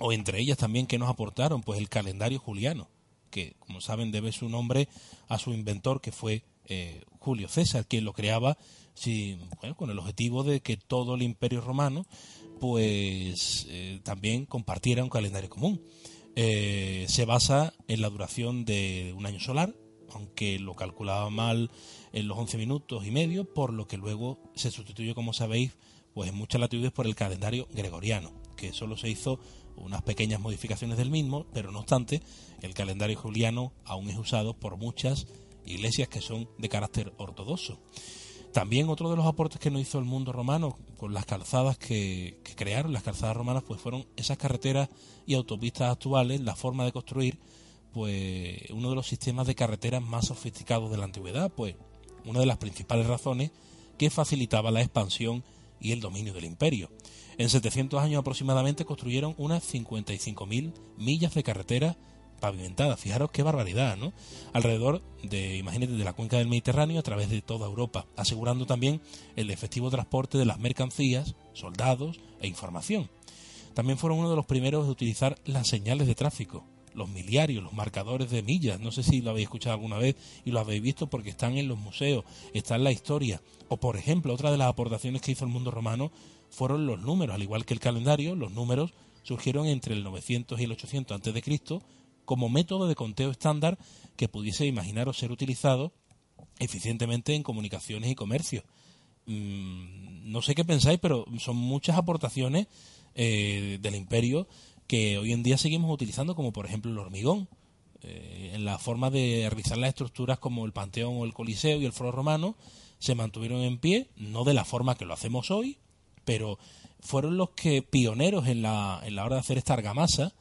O entre ellas también que nos aportaron, pues el calendario juliano, que como saben debe su nombre a su inventor que fue eh, Julio César, quien lo creaba bueno, con el objetivo de que todo el imperio romano pues eh, también compartiera un calendario común. Eh, se basa en la duración de un año solar, aunque lo calculaba mal en los 11 minutos y medio, por lo que luego se sustituye, como sabéis, pues en muchas latitudes por el calendario gregoriano, que solo se hizo unas pequeñas modificaciones del mismo, pero no obstante, el calendario juliano aún es usado por muchas iglesias que son de carácter ortodoxo. También otro de los aportes que nos hizo el mundo romano con las calzadas que, que crearon, las calzadas romanas, pues fueron esas carreteras y autopistas actuales, la forma de construir, pues uno de los sistemas de carreteras más sofisticados de la antigüedad, pues una de las principales razones que facilitaba la expansión y el dominio del imperio. En 700 años aproximadamente construyeron unas 55.000 millas de carretera pavimentada. Fijaros qué barbaridad, ¿no? Alrededor de, imagínate, de la cuenca del Mediterráneo a través de toda Europa, asegurando también el efectivo transporte de las mercancías, soldados e información. También fueron uno de los primeros de utilizar las señales de tráfico, los miliarios, los marcadores de millas. No sé si lo habéis escuchado alguna vez y lo habéis visto porque están en los museos, está en la historia. O, por ejemplo, otra de las aportaciones que hizo el mundo romano fueron los números, al igual que el calendario, los números surgieron entre el 900 y el 800 antes de Cristo como método de conteo estándar que pudiese imaginaros ser utilizado eficientemente en comunicaciones y comercio. Mm, no sé qué pensáis, pero son muchas aportaciones eh, del imperio que hoy en día seguimos utilizando, como por ejemplo el hormigón, eh, en la forma de realizar las estructuras como el Panteón o el Coliseo y el Foro Romano, se mantuvieron en pie, no de la forma que lo hacemos hoy, pero fueron los que pioneros en la, en la hora de hacer esta argamasa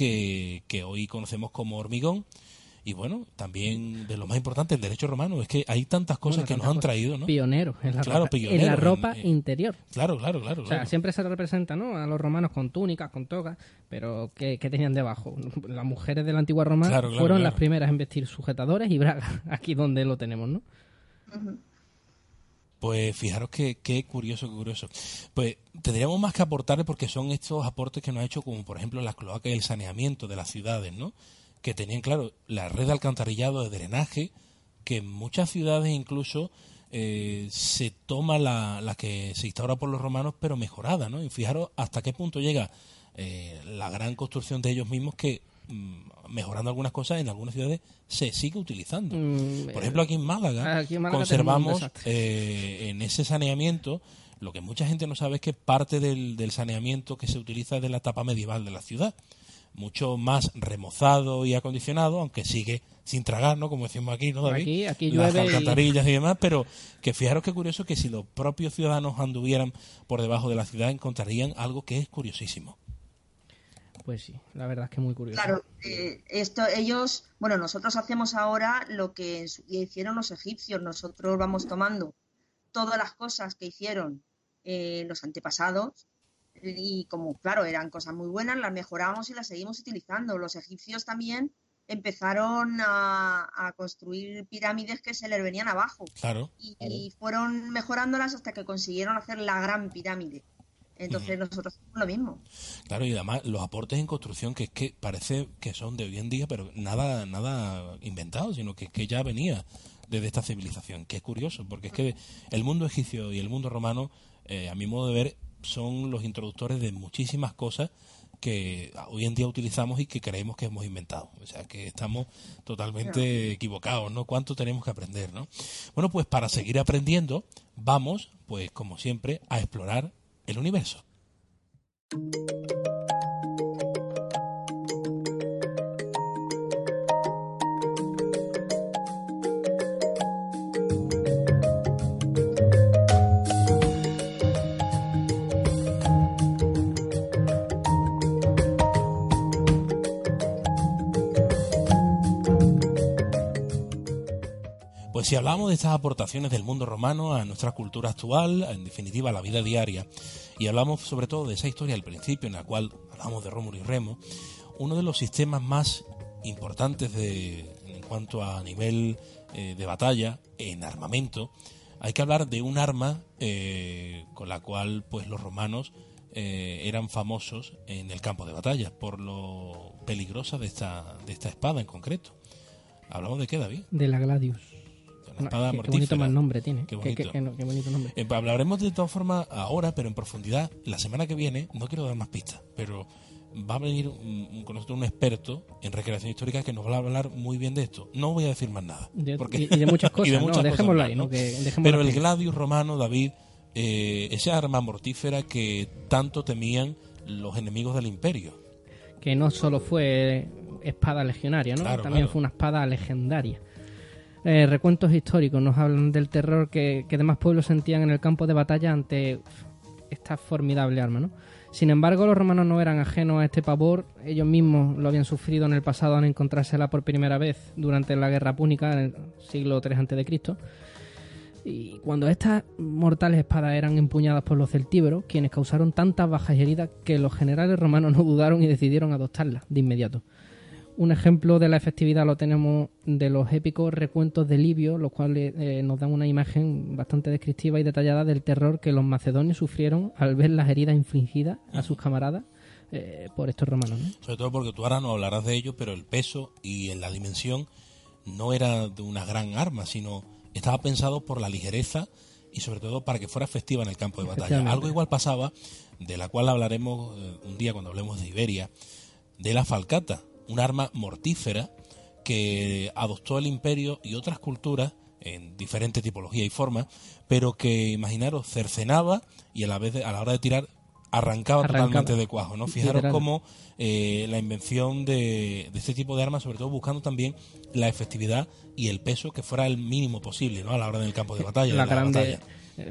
que, hoy conocemos como hormigón. Y bueno, también de lo más importante, el derecho romano, es que hay tantas cosas que nos han traído, ¿no? Pioneros en la claro, ropa, en la ropa interior. Claro, claro, claro. O sea, siempre se representa, ¿no? A los romanos con túnicas, con togas, pero ¿qué, tenían debajo? Las mujeres de la antigua Roma fueron las primeras en vestir sujetadores y bragas, [laughs] aquí donde lo tenemos, ¿no? Pues fijaros qué, qué curioso, qué curioso. Pues tendríamos más que aportarle porque son estos aportes que nos ha hecho, como por ejemplo las cloacas y el saneamiento de las ciudades, ¿no? Que tenían, claro, la red de alcantarillado, de drenaje, que en muchas ciudades incluso eh, se toma la, la, que se instaura por los romanos, pero mejorada, ¿no? Y fijaros hasta qué punto llega eh, la gran construcción de ellos mismos que mejorando algunas cosas en algunas ciudades se sigue utilizando. Mm, Por ejemplo, aquí en Málaga, conservamos eh, en ese saneamiento, lo que mucha gente no sabe es que parte del, saneamiento que se utiliza es de la etapa medieval de la ciudad. Mucho más remozado y acondicionado, aunque sigue sin tragar, ¿no? Como decimos aquí, ¿no, David? Aquí, Las alcantarillas y... demás, pero que fijaros qué curioso que si los propios ciudadanos anduvieran por debajo de la ciudad encontrarían algo que es curiosísimo. Pues sí, la verdad es que muy curioso. Claro, eh, esto, ellos, bueno, nosotros hacemos ahora lo que hicieron los egipcios. Nosotros vamos tomando todas las cosas que hicieron eh, los antepasados y como, claro, eran cosas muy buenas, las mejoramos y las seguimos utilizando. Los egipcios también empezaron a, construir pirámides que se les venían abajo. Claro. y fueron mejorándolas hasta que consiguieron hacer la gran pirámide. Entonces nosotros hacemos lo mismo. Claro, y además los aportes en construcción que es que parece que son de hoy en día, pero nada nada inventado, sino que, que ya venía desde esta civilización, que es curioso, porque es que el mundo egipcio y el mundo romano, eh, a mi modo de ver, son los introductores de muchísimas cosas que hoy en día utilizamos y que creemos que hemos inventado. O sea, que estamos totalmente equivocados, ¿no? ¿Cuánto tenemos que aprender, no? Bueno, pues para seguir aprendiendo, vamos, pues como siempre, a explorar el universo. Si hablamos de estas aportaciones del mundo romano a nuestra cultura actual, en definitiva a la vida diaria, y hablamos sobre todo de esa historia al principio en la cual hablamos de Rómulo y Remo, uno de los sistemas más importantes de, en cuanto a nivel eh, de batalla, en armamento, hay que hablar de un arma eh, con la cual pues los romanos eh, eran famosos en el campo de batalla por lo peligrosa de esta, de esta espada en concreto. ¿Hablamos de qué, David? De la Gladius espada qué, bonito más nombre tiene. Qué bonito. nombre. Eh, hablaremos de todas formas ahora, pero en profundidad, la semana que viene, no quiero dar más pistas, pero va a venir con nosotros un experto en recreación histórica que nos va a hablar muy bien de esto. No voy a decir más nada. porque, y, de muchas cosas, no, dejémoslo ahí. pero el gladius romano, David, eh, esa arma mortífera que tanto temían los enemigos del imperio. Que no solo fue espada legionaria, ¿no? También fue una espada legendaria. Eh, recuentos históricos nos hablan del terror que, demás pueblos sentían en el campo de batalla ante esta formidable arma. ¿no? Sin embargo, los romanos no eran ajenos a este pavor, ellos mismos lo habían sufrido en el pasado al encontrársela por primera vez durante la guerra púnica en el siglo III a.C. Y cuando estas mortales espadas eran empuñadas por los celtíberos, quienes causaron tantas bajas y heridas que los generales romanos no dudaron y decidieron adoptarlas de inmediato. Un ejemplo de la efectividad lo tenemos de los épicos recuentos de Livio, los cuales eh, nos dan una imagen bastante descriptiva y detallada del terror que los macedonios sufrieron al ver las heridas infligidas a sus camaradas eh, por estos romanos. ¿no? Sobre todo porque tú ahora no hablarás de ello, pero el peso y la dimensión no era de una gran arma, sino estaba pensado por la ligereza y sobre todo para que fuera efectiva en el campo de batalla. Algo igual pasaba, de la cual hablaremos eh, un día cuando hablemos de Iberia, de la falcata, un arma mortífera que adoptó el imperio y otras culturas en diferentes tipologías y formas, pero que imaginaros cercenaba y a la vez de- a la hora de tirar arrancaba, Arrancaba. totalmente de cuajo, ¿no? Fijaros Literal. cómo eh, la invención de, de este tipo de armas, sobre todo buscando también la efectividad y el peso que fuera el mínimo posible, ¿no? A la hora del campo de batalla. la de la grande batalla.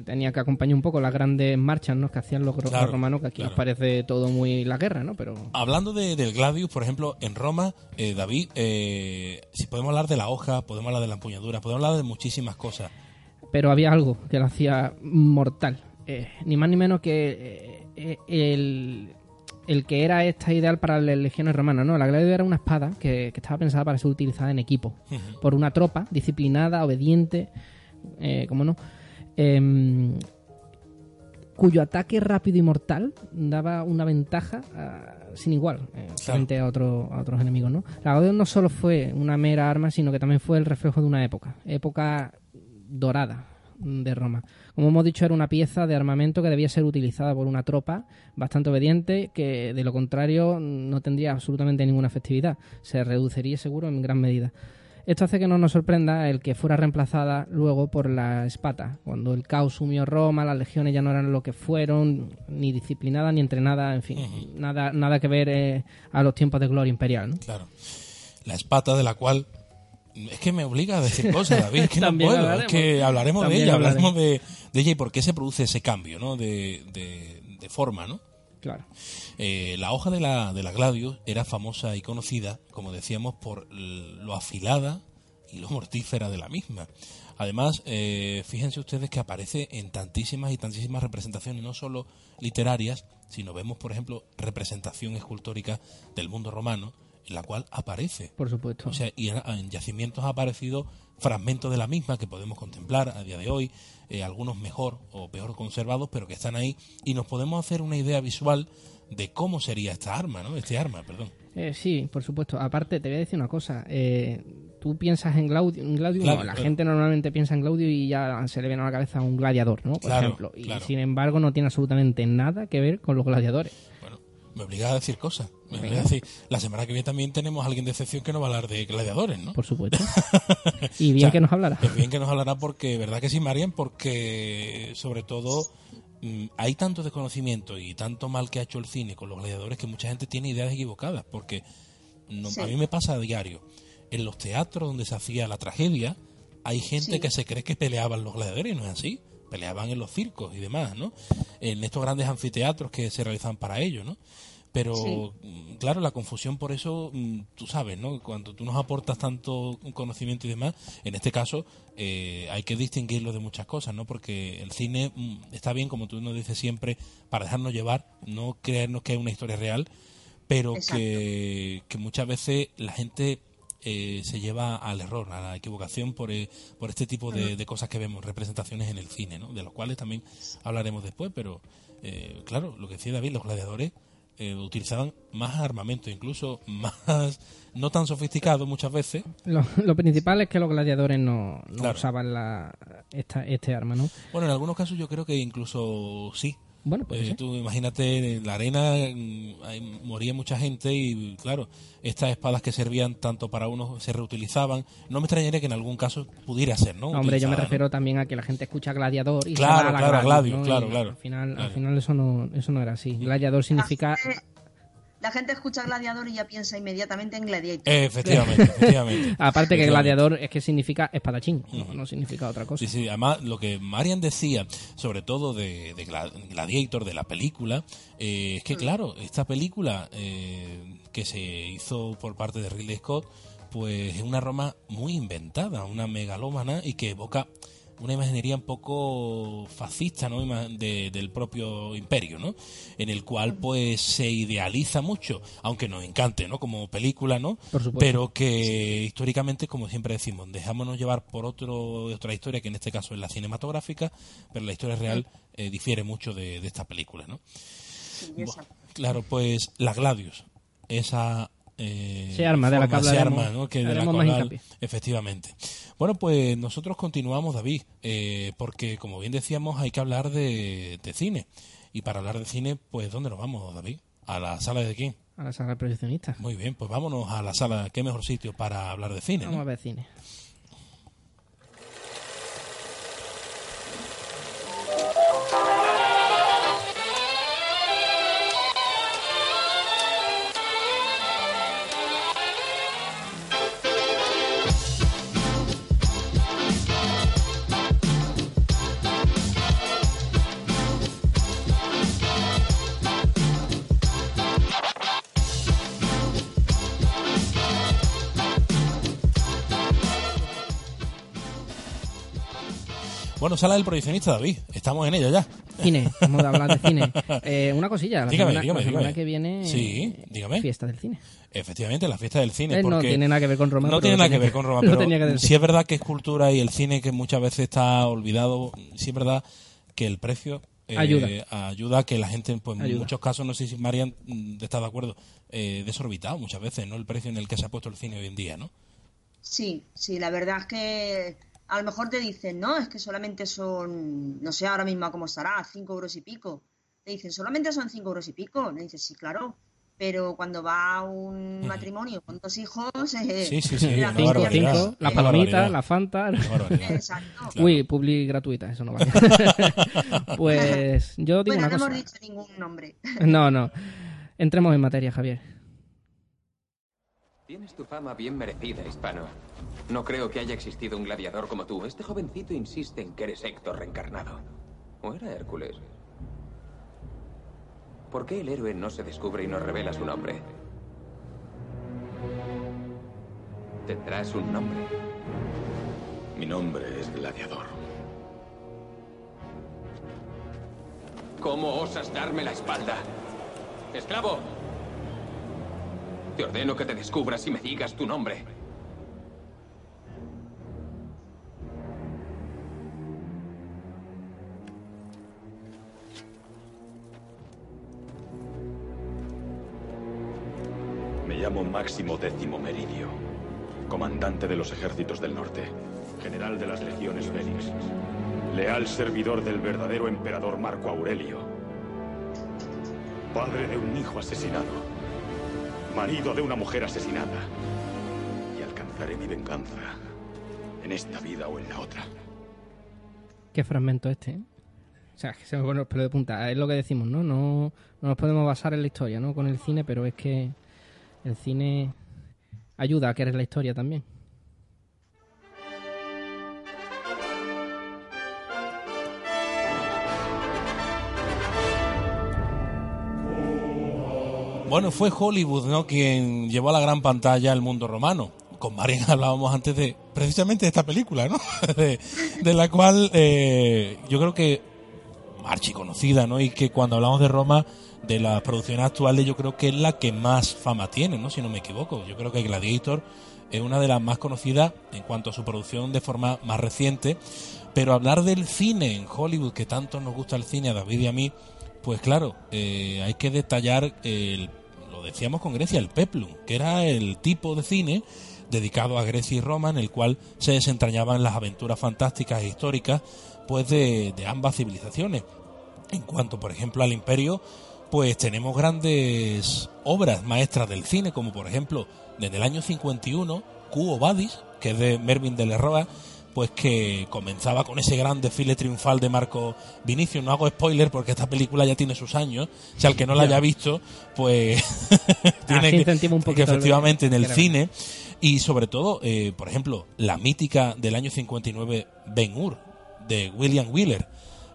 Tenía que acompañar un poco las grandes marchas ¿no? que hacían los, Claro, los romanos, que aquí claro. nos parece todo muy la guerra, ¿no? Pero Hablando de- del Gladius, por ejemplo, en Roma, eh, David, eh, si podemos hablar de la hoja, podemos hablar de la empuñadura, podemos hablar de muchísimas cosas. pero había algo que lo hacía mortal. Eh, ni más ni menos que eh, eh, el, el que era esta ideal para las legiones romanas, ¿no? La gladio era una espada que, que estaba pensada para ser utilizada en equipo por una tropa disciplinada, obediente, eh, ¿cómo no? Em, cuyo ataque rápido y mortal daba una ventaja ah, sin igual eh, frente a, otro- a otros enemigos, ¿no? La gladio no solo fue una mera arma, sino que también fue el reflejo de una época, época dorada de Roma. Como hemos dicho, era una pieza de armamento que debía ser utilizada por una tropa bastante obediente, que de lo contrario no tendría absolutamente ninguna efectividad. Se reduciría seguro en gran medida. Esto hace que no nos sorprenda el que fuera reemplazada luego por la espata. Cuando el caos sumió Roma, las legiones ya no eran lo que fueron, ni disciplinadas ni entrenadas, en fin, nada, nada que ver eh, a los tiempos de gloria imperial. ¿no? Claro. La espata de la cual. Es que me obliga a decir cosas, [laughs] David. Es que no puedo. Es hablaremos. que hablaremos de ella, hablaremos. hablaremos de, de ella y por qué se produce ese cambio, ¿no? De, de, de forma, ¿no? Claro. Eh, la hoja de la, de la Gladius era famosa y conocida, como decíamos, por lo afilada y lo mortífera de la misma. Además, eh, fíjense ustedes que aparece en tantísimas y tantísimas representaciones, no solo literarias, sino vemos, por ejemplo, representación escultórica del mundo romano, la cual aparece. Por supuesto. O sea, y en, en yacimientos ha aparecido fragmentos de la misma que podemos contemplar a día de hoy, eh, algunos mejor o peor conservados, pero que están ahí y nos podemos hacer una idea visual de cómo sería esta arma, ¿no? Este arma, perdón. Eh, sí, por supuesto. Aparte, te voy a decir una cosa. Eh, tú piensas en Claro, no, la claro. gente normalmente piensa en Glaudio y ya se le viene a la cabeza un gladiador, ¿no? Por Claro, ejemplo. Y sin embargo, no tiene absolutamente nada que ver con los gladiadores. Bueno, me obliga a decir cosas. Decir, la semana que viene también tenemos a alguien de excepción que nos va a hablar de gladiadores, ¿no? Por supuesto. [laughs] y bien O sea, que nos hablará. Es bien que nos hablará porque, ¿verdad que sí, Marian? Porque, sobre todo, mm, hay tanto desconocimiento y tanto mal que ha hecho el cine con los gladiadores que mucha gente tiene ideas equivocadas. Porque no- Sí. a mí me pasa a diario. En los teatros donde se hacía la tragedia, hay gente Sí. que se cree que peleaban los gladiadores y no es así. Peleaban en los circos y demás, ¿no? En estos grandes anfiteatros que se realizaban para ello, ¿no? Pero, Sí. mm, claro, la confusión por eso, mm, tú sabes, ¿no? Cuando tú nos aportas tanto conocimiento y demás, en este caso eh, hay que distinguirlo de muchas cosas, ¿no? Porque el cine mm, está bien, como tú nos dices siempre, para dejarnos llevar, no creernos que es una historia real, pero que, que muchas veces la gente eh, se lleva al error, a la equivocación por, eh, por este tipo de, de cosas que vemos, representaciones en el cine, ¿no? De los cuales también hablaremos después, pero eh, claro, lo que decía David, los gladiadores eh, utilizaban más armamento, incluso más, no tan sofisticado muchas veces, Lo, lo principal es que los gladiadores no, no Claro. usaban la, esta, este arma, ¿no? Bueno, en algunos casos yo creo que incluso sí. Bueno, pues Eh, tú imagínate, en la arena mm, ahí moría mucha gente y claro, estas espadas que servían tanto para unos se reutilizaban. No me extrañaría que en algún caso pudiera ser, ¿no? Hombre, yo me ¿no? refiero también a que la gente escucha gladiador y se Claro, va a la claro, Gladius, Gladius, ¿no? claro, Y claro. Al final, Claro. al final eso no, eso no era así. Gladiador significa La gente, escucha gladiador y ya piensa inmediatamente en gladiator. Efectivamente, efectivamente. [laughs] Aparte que gladiador es que significa espadachín, no, no significa otra cosa. Sí, sí, además lo que Marian decía, sobre todo de, de Gla- Gladiator, de la película, eh, es que claro, esta película eh, que se hizo por parte de Ridley Scott, pues es una Roma muy inventada, una megalómana y que evoca una imaginería un poco fascista, ¿no? De- del propio imperio, ¿no? En el cual, pues, se idealiza mucho, aunque nos encante, ¿no? Como película, ¿no? Pero que históricamente, como siempre decimos, dejámonos llevar por otro, otra historia, que en este caso es la cinematográfica, pero la historia real eh, difiere mucho de, de esta película, ¿no? Sí. Claro, pues la Gladius, esa eh, Se arma de la que se hablaremos- arma, ¿no? que de la cual- efectivamente. Bueno, pues nosotros continuamos, David, eh, porque como bien decíamos, hay que hablar de, de cine. Y para hablar de cine, pues ¿dónde nos vamos, David? ¿A la sala de quién? A la sala de proyeccionistas. Muy bien, pues vámonos a la sala. ¿Qué mejor sitio para hablar de cine? Vamos ¿no? a ver cine. Bueno, sala del proyeccionista, David. Estamos en ella ya. Cine, vamos a hablar de cine. [laughs] Eh, una cosilla, la Dígame, semana, dígame, la semana dígame. que viene Sí, dígame. fiesta del cine. Efectivamente, la fiesta del cine. Eh, no tiene nada que ver con Roma, No tiene nada que ver con [laughs] Roma, pero tenía que decir. sí es verdad que es cultura y el cine que muchas veces está olvidado. Sí es verdad que el precio eh, Ayuda. ayuda a que la gente, pues en muchos casos, no sé si Marian mm, está de acuerdo, eh, desorbitado muchas veces, ¿no? El precio en el que se ha puesto el cine hoy en día, ¿no? Sí, sí, la verdad es que a lo mejor te dicen, no, es que solamente son, no sé ahora mismo cómo estará, cinco euros y pico. Te dicen, solamente son cinco euros y pico. Le dices, sí, claro. Pero cuando va a un matrimonio con dos hijos, eh, Sí, sí, sí, la Cinco, cinco, la palomita, la Fanta. Exacto. Claro. Uy, publi gratuita, eso no vale. [laughs] pues yo digo Bueno, una no cosa. hemos dicho ningún nombre. No, no. Entremos en materia, Javier. Tienes tu fama bien merecida, hispano. No creo que haya existido un gladiador como tú. Este jovencito insiste en que eres Héctor reencarnado. ¿O era Hércules? ¿Por qué el héroe no se descubre y nos revela su nombre? Tendrás un nombre. Mi nombre es Gladiador. ¿Cómo osas darme la espalda? ¡Esclavo! Te ordeno que te descubras y me digas tu nombre. Me llamo Máximo Décimo Meridio, comandante de los ejércitos del norte, general de las legiones Félix, leal servidor del verdadero emperador Marco Aurelio, padre de un hijo asesinado, marido de una mujer asesinada, y alcanzaré mi venganza en esta vida o en la otra. Qué fragmento este, ¿eh? O sea, que se me pone los pelos de punta. Es lo que decimos, ¿no? No, no nos podemos basar en la historia, ¿no? Con el cine, pero es que el cine ayuda a querer la historia también. Bueno, fue Hollywood, ¿no? Quien llevó a la gran pantalla el mundo romano. Con Marian [laughs] hablábamos antes de precisamente de esta película, ¿no? [laughs] de, la cual eh, yo creo que archi conocida, ¿no? Y que cuando hablamos de Roma, de las producciones actuales, yo creo que es la que más fama tiene, ¿no? Si no me equivoco. Yo creo que Gladiator es una de las más conocidas en cuanto a su producción de forma más reciente. Pero hablar del cine en Hollywood, que tanto nos gusta el cine a David y a mí, pues claro, eh, hay que detallar, el, lo decíamos con Grecia, el Peplum, que era el tipo de cine dedicado a Grecia y Roma, en el cual se desentrañaban las aventuras fantásticas e históricas pues de, ambas civilizaciones. En cuanto, por ejemplo, al imperio, pues tenemos grandes obras maestras del cine, como por ejemplo, desde el año 51, Quo Vadis, que es de Mervyn de Lerroa, pues que comenzaba con ese gran desfile triunfal de Marco Vinicio. No hago spoiler porque esta película ya tiene sus años. Si al que no la haya visto, pues [laughs] tiene Así que, un que efectivamente en el cine. Y sobre todo, eh, por ejemplo, la mítica del año 59 Ben Hur, de William Wheeler.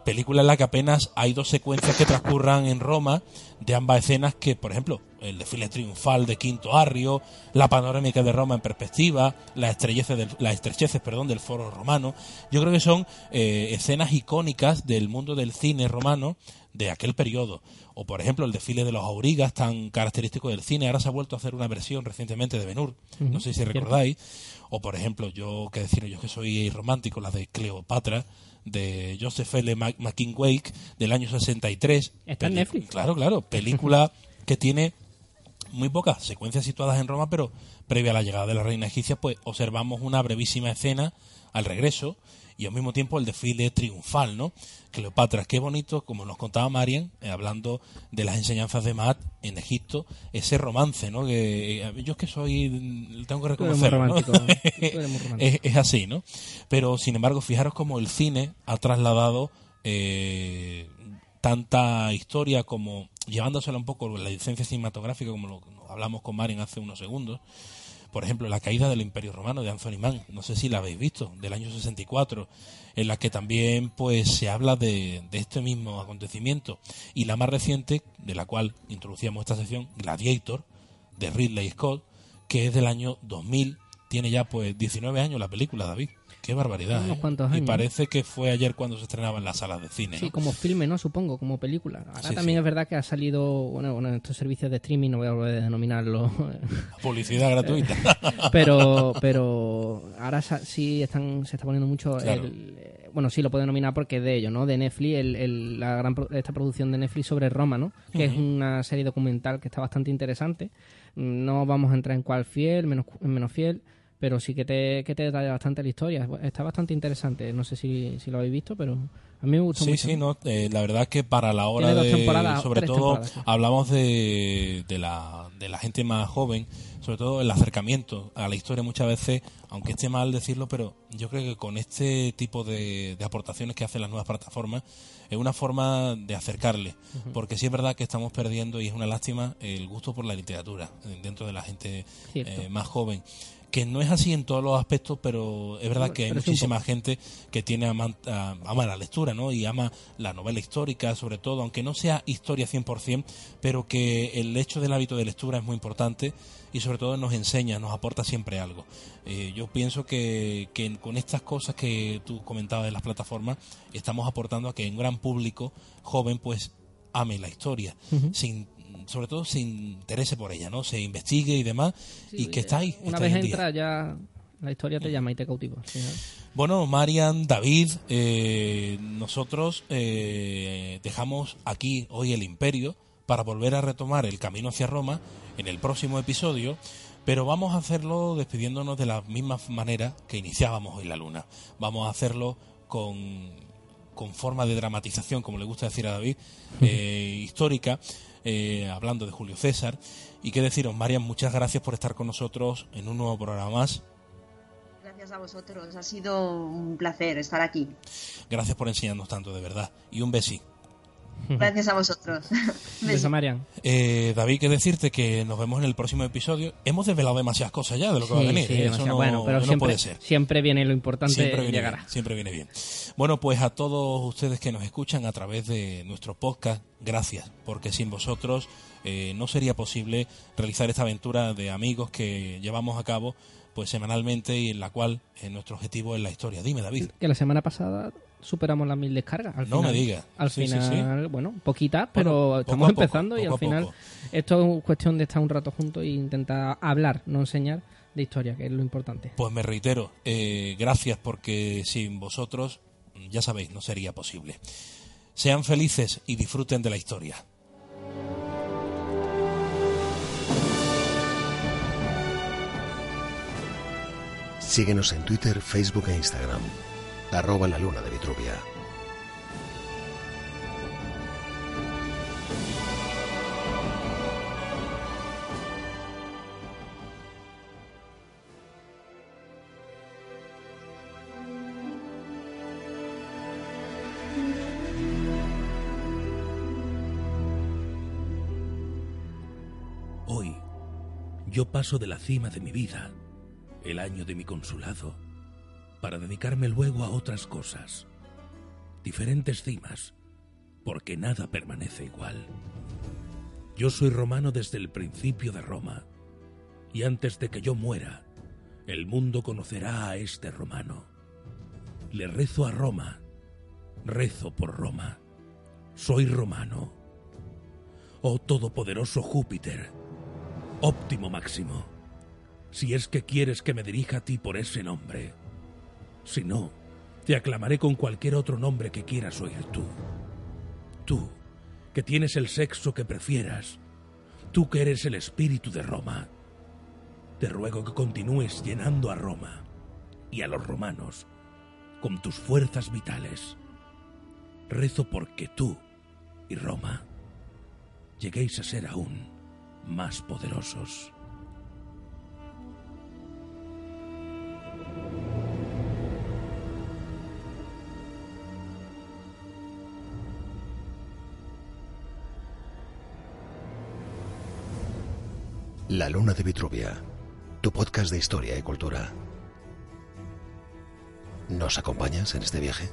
Película en la que apenas hay dos secuencias que transcurran en Roma de ambas escenas que, por ejemplo, el desfile triunfal de Quinto Arrio, la panorámica de Roma en perspectiva, las estrecheces del, las estrecheces, perdón, del foro romano. Yo creo que son eh, escenas icónicas del mundo del cine romano de aquel periodo. O, por ejemplo, el desfile de los aurigas, tan característico del cine. Ahora se ha vuelto a hacer una versión recientemente de Benur. No sé si recordáis. O, por ejemplo, yo, que decir, yo que soy romántico, la de Cleopatra, de Joseph L. McKinwake, del año 63. Está en Netflix. Claro, claro. Película [laughs] que tiene muy pocas secuencias situadas en Roma, pero previa a la llegada de la reina egipcia, pues observamos una brevísima escena al regreso y al mismo tiempo el desfile triunfal, ¿no? Cleopatra, qué bonito, como nos contaba Marian, eh, hablando de las enseñanzas de Maat en Egipto, ese romance, ¿no? Que eh, yo es que soy, mm, tengo que reconocerlo, ¿no? [laughs] es, es así, ¿no? Pero sin embargo, fijaros cómo el cine ha trasladado eh, tanta historia como llevándosela un poco la licencia cinematográfica, como lo hablamos con Marian hace unos segundos. Por ejemplo, la caída del Imperio Romano de Anthony Mann, no sé si la habéis visto, del año 64, en la que también pues se habla de, de este mismo acontecimiento. Y la más reciente, de la cual introducíamos esta sección, Gladiator, de Ridley Scott, que es del año 2000, tiene ya pues 19 años la película, David. Qué barbaridad. Unos ¿eh? cuantos Y años. parece que fue ayer cuando se estrenaba en las salas de cine. Sí, ¿no? como filme, ¿no? Supongo, como película. Ahora Sí, también sí. es verdad que ha salido, bueno, bueno, estos servicios de streaming, no voy a volver a denominarlo, [laughs] Publicidad gratuita. [laughs] pero pero ahora sí están se está poniendo mucho Claro. el- eh, bueno sí lo puedo denominar porque es de ellos no de Netflix el, el- la gran pro- esta producción de Netflix sobre Roma no que es una serie documental que está bastante interesante no vamos a entrar en cuál fiel menos menos fiel pero sí que te, que te detalla bastante la historia. Está bastante interesante. No sé si, si lo habéis visto, pero a mí me gustó Sí, mucho. sí, no, eh, la verdad que para la hora Tiene dos de, temporadas, sobre todo, sí. hablamos de, de, la, de la gente más joven, sobre todo el acercamiento a la historia muchas veces, aunque esté mal decirlo, pero yo creo que con este tipo de, de aportaciones que hacen las nuevas plataformas, es una forma de acercarle, porque sí es verdad que estamos perdiendo, y es una lástima, el gusto por la literatura eh, dentro de la gente eh, más joven que no es así en todos los aspectos, pero es verdad que hay muchísima gente que tiene aman- a- ama la lectura, ¿no? Y ama la novela histórica, sobre todo, aunque no sea historia 100%, pero que el hecho del hábito de lectura es muy importante y sobre todo nos enseña, nos aporta siempre algo. Eh, yo pienso que, que con estas cosas que tú comentabas de las plataformas, estamos aportando a que un gran público joven pues ame la historia, sin sobre todo se interese por ella, ¿no? Se investigue y demás, y que está ahí. Una está vez en día. entra ya la historia te llama y te cautiva. Bueno, Marian, David, eh, nosotros eh, dejamos aquí hoy el imperio para volver a retomar el camino hacia Roma en el próximo episodio, pero vamos a hacerlo despidiéndonos de la misma manera que iniciábamos hoy la luna. Vamos a hacerlo con, con forma de dramatización, como le gusta decir a David, [laughs] eh, histórica, eh, hablando de Julio César. Y qué deciros, Marian, muchas gracias por estar con nosotros en un nuevo programa más. Gracias a vosotros, ha sido un placer estar aquí. Gracias por enseñarnos tanto, de verdad. Y un besi. Gracias a vosotros. [laughs] Beso, Marian. Eh, David, que decirte que nos vemos en el próximo episodio. Hemos desvelado demasiadas cosas ya de lo que va a venir. sí, ¿eh? Eso no, bueno, pero no siempre, puede ser. siempre viene lo importante Siempre viene, llegará. bien, siempre viene bien. Bueno, pues a todos ustedes que nos escuchan a través de nuestro podcast, gracias, porque sin vosotros eh, no sería posible realizar esta aventura de amigos que llevamos a cabo pues semanalmente y en la cual eh, nuestro objetivo es la historia. Dime, David. Que la semana pasada superamos las mil descargas. Al No final, me digas. Al Sí, sí, final, bueno, poquitas, pero Bueno, estamos poco, empezando y al final poco. esto es cuestión de estar un rato juntos e intentar hablar, no enseñar de historia, que es lo importante. Pues me reitero, eh, gracias porque sin vosotros, ya sabéis, no sería posible. Sean felices y disfruten de la historia. Síguenos en Twitter, Facebook e Instagram. Arroba la luna de Vitruvia. Hoy, yo paso de la cima de mi vida, el año de mi consulado, para dedicarme luego a otras cosas. Diferentes cimas, porque nada permanece igual. Yo soy romano desde el principio de Roma, y antes de que yo muera, el mundo conocerá a este romano. Le rezo a Roma, rezo por Roma. Soy romano. Oh todopoderoso Júpiter, óptimo máximo, si es que quieres que me dirija a ti por ese nombre. Si no, te aclamaré con cualquier otro nombre que quieras oír tú. Tú, que tienes el sexo que prefieras, tú que eres el espíritu de Roma. Te ruego que continúes llenando a Roma y a los romanos con tus fuerzas vitales. Rezo porque tú y Roma lleguéis a ser aún más poderosos. La Luna de Vitruvia, tu podcast de historia y cultura. ¿Nos acompañas en este viaje?